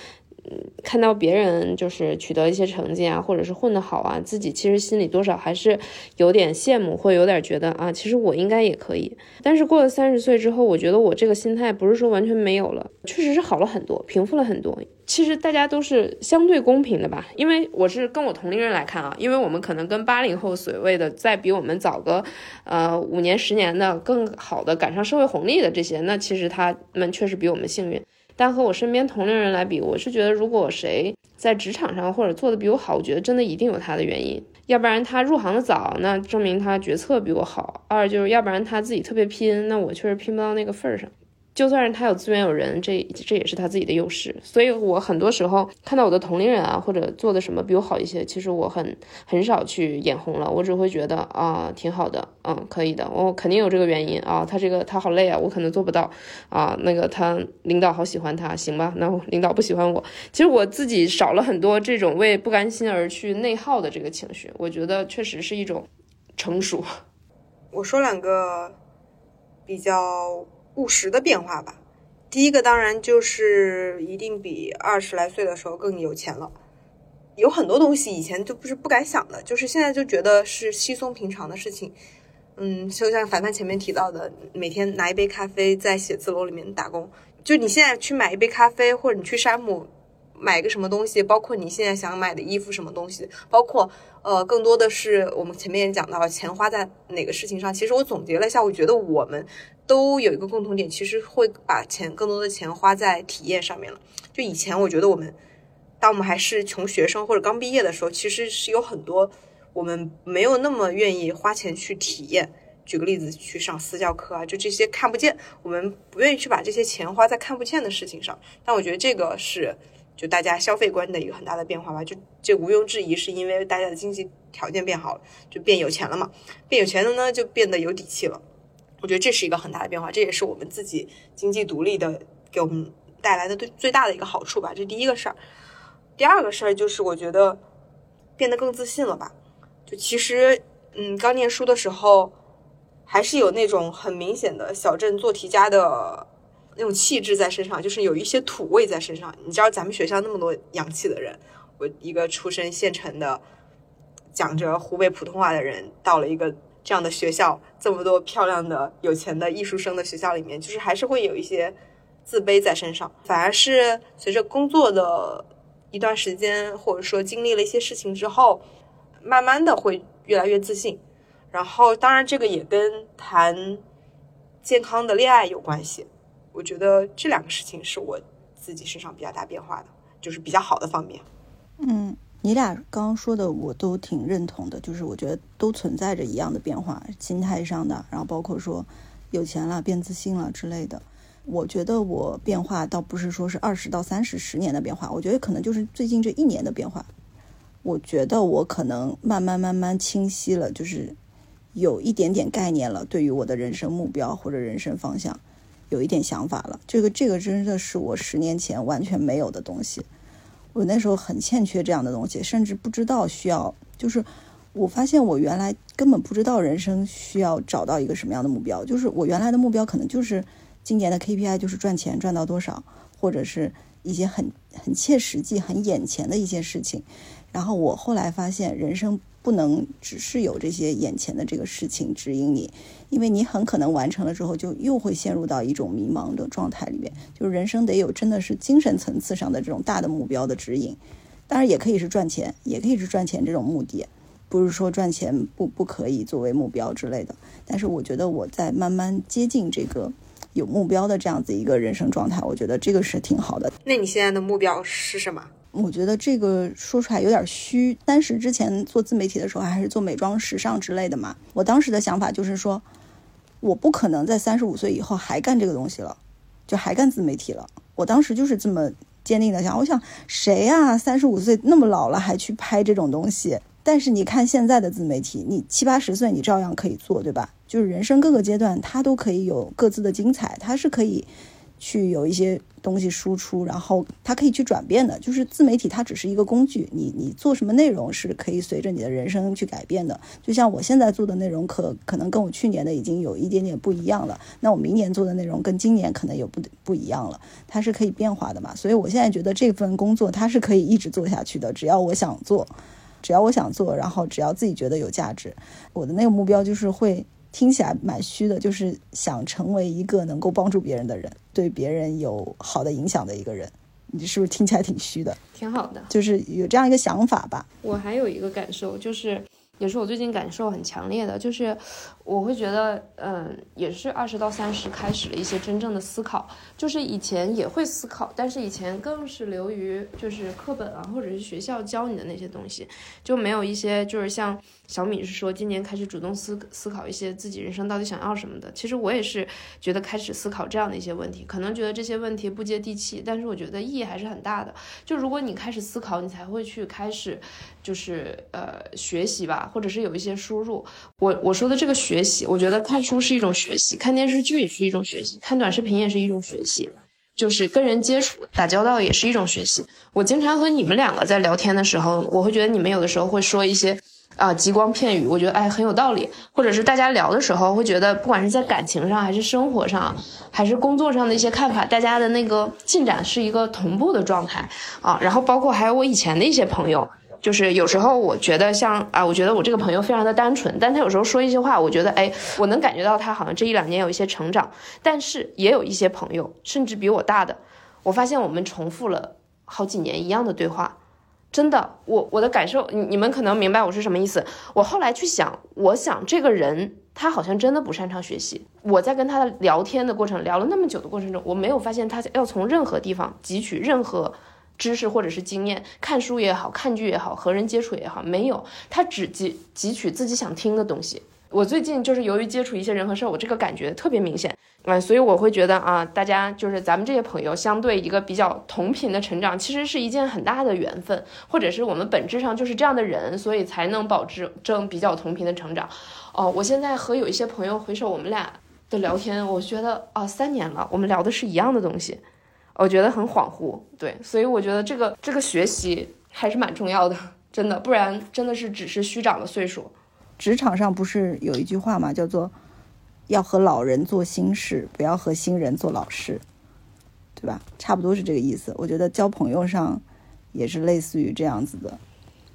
看到别人就是取得一些成绩啊，或者是混得好啊，自己其实心里多少还是有点羡慕，会有点觉得啊，其实我应该也可以。但是过了三十岁之后，我觉得我这个心态不是说完全没有了，确实是好了很多，平复了很多。其实大家都是相对公平的吧，因为我是跟我同龄人来看啊，因为我们可能跟八零后所谓的再比我们早个呃五年十年的更好的赶上社会红利的这些，那其实他们确实比我们幸运。但和我身边同龄人来比，我是觉得，如果谁在职场上或者做的比我好，我觉得真的一定有他的原因。要不然他入行的早，那证明他决策比我好；二就是要不然他自己特别拼，那我确实拼不到那个份儿上。就算是他有资源有人，这这也是他自己的优势。所以我很多时候看到我的同龄人啊，或者做的什么比我好一些，其实我很很少去眼红了。我只会觉得啊，挺好的，嗯，可以的。我肯定有这个原因啊，他这个他好累啊，我可能做不到啊。那个他领导好喜欢他，行吧？那领导不喜欢我，其实我自己少了很多这种为不甘心而去内耗的这个情绪。我觉得确实是一种成熟。我说两个比较。务实的变化吧，第一个当然就是一定比二十来岁的时候更有钱了。有很多东西以前就不是不敢想的，就是现在就觉得是稀松平常的事情。嗯，就像凡凡前面提到的，每天拿一杯咖啡在写字楼里面打工，就你现在去买一杯咖啡，或者你去山姆买个什么东西，包括你现在想买的衣服什么东西，包括呃，更多的是我们前面也讲到钱花在哪个事情上。其实我总结了一下，我觉得我们。都有一个共同点，其实会把钱更多的钱花在体验上面了。就以前我觉得我们，当我们还是穷学生或者刚毕业的时候，其实是有很多我们没有那么愿意花钱去体验。举个例子，去上私教课啊，就这些看不见，我们不愿意去把这些钱花在看不见的事情上。但我觉得这个是。就大家消费观的一个很大的变化吧。就这毋庸置疑，是因为大家的经济条件变好了，就变有钱了嘛。变有钱的呢，就变得有底气了。我觉得这是一个很大的变化，这也是我们自己经济独立的给我们带来的最最大的一个好处吧。这第一个事儿。第二个事儿就是我觉得变得更自信了吧。就其实，嗯，刚念书的时候。还是有那种很明显的小镇做题家的那种气质在身上，就是有一些土味在身上。你知道咱们学校那么多洋气的人，我一个出身县城的，讲着湖北普通话的人，到了一个这样的学校，这么多漂亮的、有钱的艺术生的学校里面，就是还是会有一些自卑在身上。反而是随着工作的一段时间，或者说经历了一些事情之后，慢慢的会越来越自信。然后，当然，这个也跟谈健康的恋爱有关系。我觉得这两个事情是我自己身上比较大变化的，就是比较好的方面。嗯，你俩刚刚说的我都挺认同的，就是我觉得都存在着一样的变化，心态上的，然后包括说有钱了变自信了之类的。我觉得我变化倒不是说是二十到三十十年的变化，我觉得可能就是最近这一年的变化。我觉得我可能慢慢慢慢清晰了，就是。有一点点概念了，对于我的人生目标或者人生方向，有一点想法了。这个这个真的是我十年前完全没有的东西。我那时候很欠缺这样的东西，甚至不知道需要。就是我发现我原来根本不知道人生需要找到一个什么样的目标。就是我原来的目标可能就是今年的 KPI 就是赚钱赚到多少，或者是一些很很切实际、很眼前的一些事情。然后我后来发现人生。不能只是有这些眼前的这个事情指引你，因为你很可能完成了之后，就又会陷入到一种迷茫的状态里面。就是人生得有真的是精神层次上的这种大的目标的指引，当然也可以是赚钱，也可以是赚钱这种目的，不是说赚钱不不可以作为目标之类的。但是我觉得我在慢慢接近这个有目标的这样子一个人生状态，我觉得这个是挺好的。那你现在的目标是什么？我觉得这个说出来有点虚。但是之前做自媒体的时候，还是做美妆、时尚之类的嘛。我当时的想法就是说，我不可能在三十五岁以后还干这个东西了，就还干自媒体了。我当时就是这么坚定的想。我想，谁呀，三十五岁那么老了还去拍这种东西？但是你看现在的自媒体，你七八十岁你照样可以做，对吧？就是人生各个阶段，它都可以有各自的精彩，它是可以。去有一些东西输出，然后它可以去转变的。就是自媒体，它只是一个工具。你你做什么内容是可以随着你的人生去改变的。就像我现在做的内容，可可能跟我去年的已经有一点点不一样了。那我明年做的内容跟今年可能有不不一样了。它是可以变化的嘛？所以我现在觉得这份工作它是可以一直做下去的。只要我想做，只要我想做，然后只要自己觉得有价值，我的那个目标就是会。听起来蛮虚的，就是想成为一个能够帮助别人的人，对别人有好的影响的一个人。你是不是听起来挺虚的？挺好的，就是有这样一个想法吧。我还有一个感受，就是也是我最近感受很强烈的，就是我会觉得，嗯，也是二十到三十开始了一些真正的思考。就是以前也会思考，但是以前更是流于就是课本啊，或者是学校教你的那些东西，就没有一些就是像。小米是说，今年开始主动思思考一些自己人生到底想要什么的。其实我也是觉得开始思考这样的一些问题，可能觉得这些问题不接地气，但是我觉得意义还是很大的。就如果你开始思考，你才会去开始，就是呃学习吧，或者是有一些输入。我我说的这个学习，我觉得看书是一种学习，看电视剧也是一种学习，看短视频也是一种学习，就是跟人接触打交道也是一种学习。我经常和你们两个在聊天的时候，我会觉得你们有的时候会说一些。啊，极光片语，我觉得哎很有道理，或者是大家聊的时候会觉得，不管是在感情上，还是生活上，还是工作上的一些看法，大家的那个进展是一个同步的状态啊。然后包括还有我以前的一些朋友，就是有时候我觉得像啊，我觉得我这个朋友非常的单纯，但他有时候说一些话，我觉得哎，我能感觉到他好像这一两年有一些成长。但是也有一些朋友，甚至比我大的，我发现我们重复了好几年一样的对话。真的，我我的感受，你你们可能明白我是什么意思。我后来去想，我想这个人他好像真的不擅长学习。我在跟他聊天的过程，聊了那么久的过程中，我没有发现他要从任何地方汲取任何知识或者是经验，看书也好看剧也好，和人接触也好，没有，他只汲汲取自己想听的东西。我最近就是由于接触一些人和事儿，我这个感觉特别明显。啊，所以我会觉得啊，大家就是咱们这些朋友，相对一个比较同频的成长，其实是一件很大的缘分，或者是我们本质上就是这样的人，所以才能保持正比较同频的成长。哦，我现在和有一些朋友回首我们俩的聊天，我觉得啊，三年了，我们聊的是一样的东西，我觉得很恍惚。对，所以我觉得这个这个学习还是蛮重要的，真的，不然真的是只是虚长了岁数。职场上不是有一句话嘛，叫做。要和老人做新事，不要和新人做老事，对吧？差不多是这个意思。我觉得交朋友上也是类似于这样子的。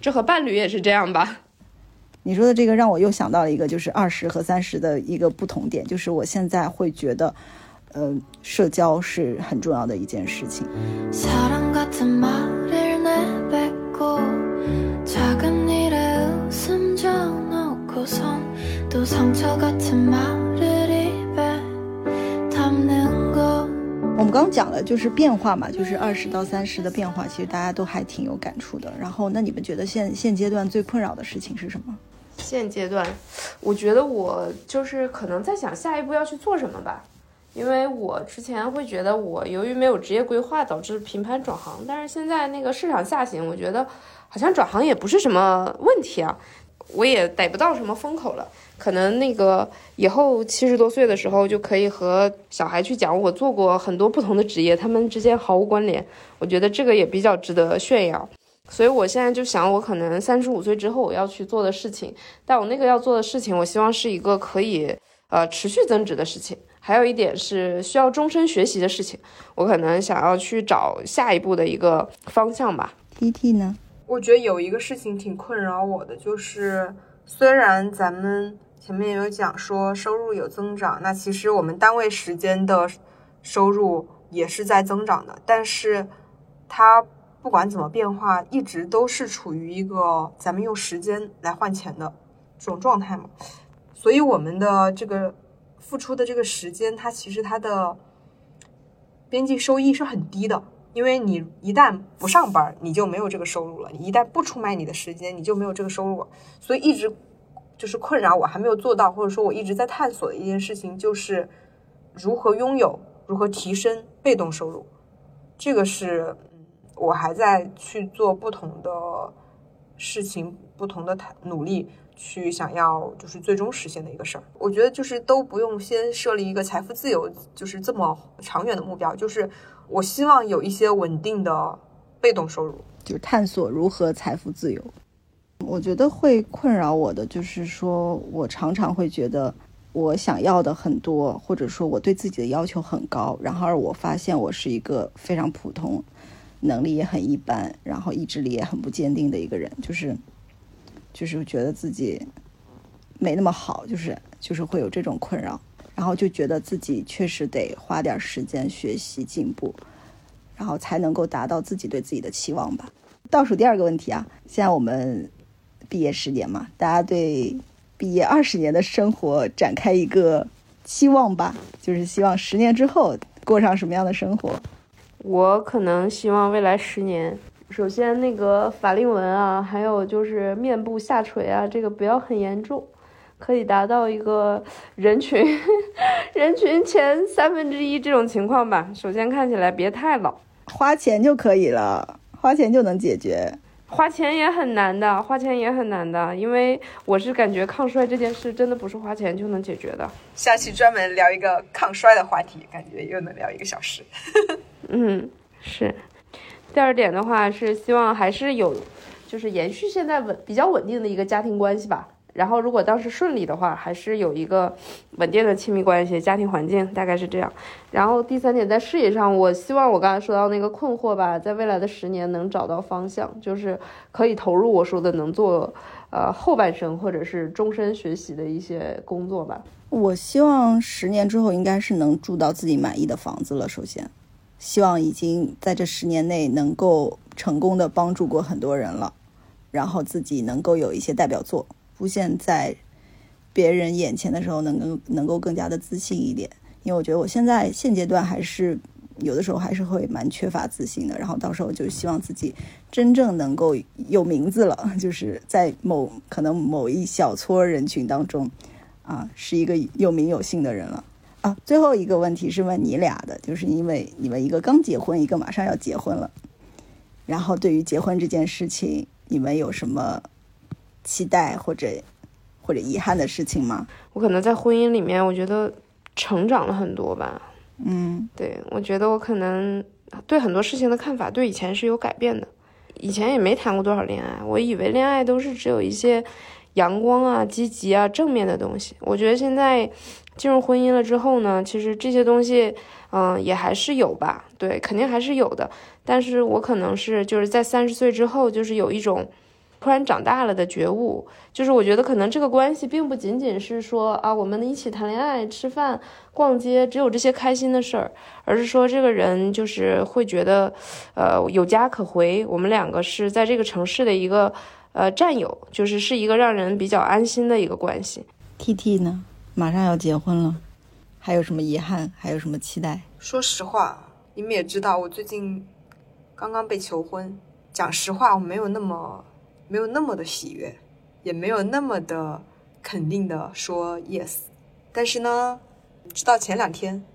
这和伴侣也是这样吧？你说的这个让我又想到了一个，就是二十和三十的一个不同点，就是我现在会觉得，呃，社交是很重要的一件事情。我们刚刚讲了，就是变化嘛，就是二十到三十的变化，其实大家都还挺有感触的。然后，那你们觉得现现阶段最困扰的事情是什么？现阶段，我觉得我就是可能在想下一步要去做什么吧。因为我之前会觉得我由于没有职业规划导致频繁转行，但是现在那个市场下行，我觉得好像转行也不是什么问题啊。我也逮不到什么风口了，可能那个以后七十多岁的时候就可以和小孩去讲，我做过很多不同的职业，他们之间毫无关联。我觉得这个也比较值得炫耀，所以我现在就想，我可能三十五岁之后我要去做的事情，但我那个要做的事情，我希望是一个可以呃持续增值的事情。还有一点是需要终身学习的事情，我可能想要去找下一步的一个方向吧。T T 呢？我觉得有一个事情挺困扰我的，就是虽然咱们前面有讲说收入有增长，那其实我们单位时间的收入也是在增长的，但是它不管怎么变化，一直都是处于一个咱们用时间来换钱的这种状态嘛，所以我们的这个付出的这个时间，它其实它的边际收益是很低的。因为你一旦不上班，你就没有这个收入了；你一旦不出卖你的时间，你就没有这个收入。所以一直就是困扰我还没有做到，或者说我一直在探索的一件事情，就是如何拥有、如何提升被动收入。这个是，我还在去做不同的事情、不同的努力，去想要就是最终实现的一个事儿。我觉得就是都不用先设立一个财富自由，就是这么长远的目标，就是。我希望有一些稳定的被动收入，就是探索如何财富自由。我觉得会困扰我的，就是说我常常会觉得我想要的很多，或者说我对自己的要求很高，然后而我发现我是一个非常普通，能力也很一般，然后意志力也很不坚定的一个人，就是就是觉得自己没那么好，就是就是会有这种困扰。然后就觉得自己确实得花点时间学习进步，然后才能够达到自己对自己的期望吧。倒数第二个问题啊，现在我们毕业十年嘛，大家对毕业二十年的生活展开一个期望吧，就是希望十年之后过上什么样的生活？我可能希望未来十年，首先那个法令纹啊，还有就是面部下垂啊，这个不要很严重。可以达到一个人群 人群前三分之一这种情况吧。首先看起来别太老，花钱就可以了，花钱就能解决。花钱也很难的，花钱也很难的，因为我是感觉抗衰这件事真的不是花钱就能解决的。下期专门聊一个抗衰的话题，感觉又能聊一个小时。嗯，是。第二点的话是希望还是有，就是延续现在稳比较稳定的一个家庭关系吧。然后，如果当时顺利的话，还是有一个稳定的亲密关系、家庭环境，大概是这样。然后第三点，在事业上，我希望我刚才说到那个困惑吧，在未来的十年能找到方向，就是可以投入我说的能做，呃，后半生或者是终身学习的一些工作吧。我希望十年之后应该是能住到自己满意的房子了。首先，希望已经在这十年内能够成功的帮助过很多人了，然后自己能够有一些代表作。出现在别人眼前的时候，能够能够更加的自信一点，因为我觉得我现在现阶段还是有的时候还是会蛮缺乏自信的。然后到时候就希望自己真正能够有名字了，就是在某可能某一小撮人群当中，啊，是一个有名有姓的人了。啊，最后一个问题是问你俩的，就是因为你们一个刚结婚，一个马上要结婚了，然后对于结婚这件事情，你们有什么期待或者或者遗憾的事情吗？我可能在婚姻里面，我觉得成长了很多吧。嗯对，我觉得我可能对很多事情的看法对以前是有改变的。以前也没谈过多少恋爱，我以为恋爱都是只有一些阳光啊、积极啊、正面的东西。我觉得现在进入婚姻了之后呢，其实这些东西，嗯，也还是有吧。对，肯定还是有的。但是我可能是就是在三十岁之后，就是有一种突然长大了的觉悟。就是我觉得可能这个关系并不仅仅是说啊，我们一起谈恋爱、吃饭、逛街，只有这些开心的事儿，而是说这个人就是会觉得，呃，有家可回。我们两个是在这个城市的一个呃战友，就是是一个让人比较安心的一个关系。，T T 呢？马上要结婚了，还有什么遗憾？还有什么期待？说实话，你们也知道，我最近刚刚被求婚。讲实话，我没有那么没有那么的喜悦，也没有那么的肯定的说 yes。但是呢，直到前两天，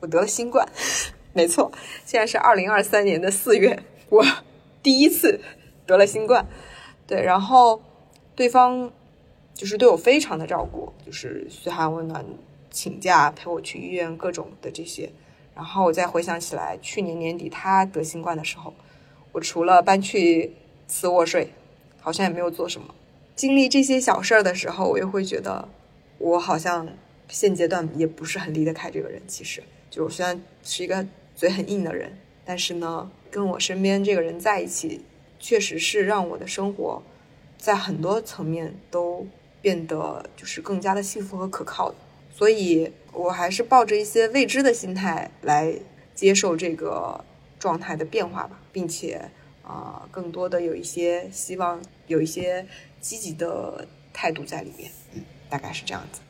我得了新冠，没错，现在是二零二三年的四月，我第一次得了新冠。对，然后对方就是对我非常的照顾，就是嘘寒问暖，请假陪我去医院各种的这些。然后我再回想起来，去年年底他得新冠的时候，我除了搬去次卧睡，好像也没有做什么。经历这些小事儿的时候，我又会觉得，我好像现阶段也不是很离得开这个人。其实，就我虽然是一个嘴很硬的人，但是呢，跟我身边这个人在一起，确实是让我的生活在很多层面都变得就是更加的幸福和可靠的。所以我还是抱着一些未知的心态来接受这个状态的变化吧，并且啊、呃更多的有一些希望，有一些积极的态度在里面。嗯，大概是这样子。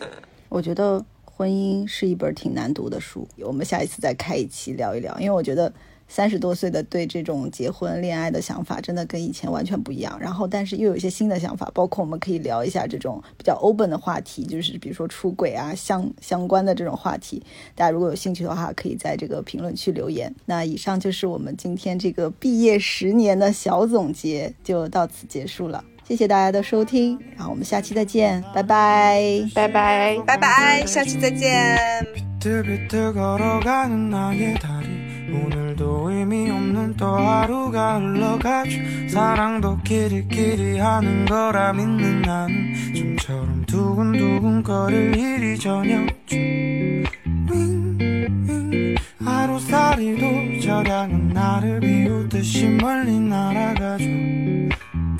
我觉得婚姻是一本挺难读的书，我们下一次再开一期聊一聊，因为我觉得三十多岁的对这种结婚恋爱的想法真的跟以前完全不一样。然后，但是又有一些新的想法，包括我们可以聊一下这种比较 open 的话题，就是比如说出轨啊相相关的这种话题。大家如果有兴趣的话，可以在这个评论区留言。那以上就是我们今天这个毕业十年的小总结，就到此结束了。谢谢大家的收听，然后我们下期再见，拜拜。拜拜。拜拜，下期再见。 비틀비틀 걸어가는 나의 다리 오늘도 의미 없는 또 하루가 흘러가죠 사랑도 끼리끼리 하는 거라 믿는 나는 좀처럼 두근두근 거릴 일이 저녁 중 윙윙 하루살이도 저량은 나를 비웃듯이 멀리 날아가죠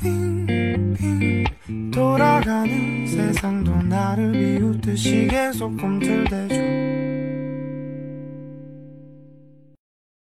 빙빙 돌아가는 세상도 나를 비웃듯이 계속 꿈틀대죠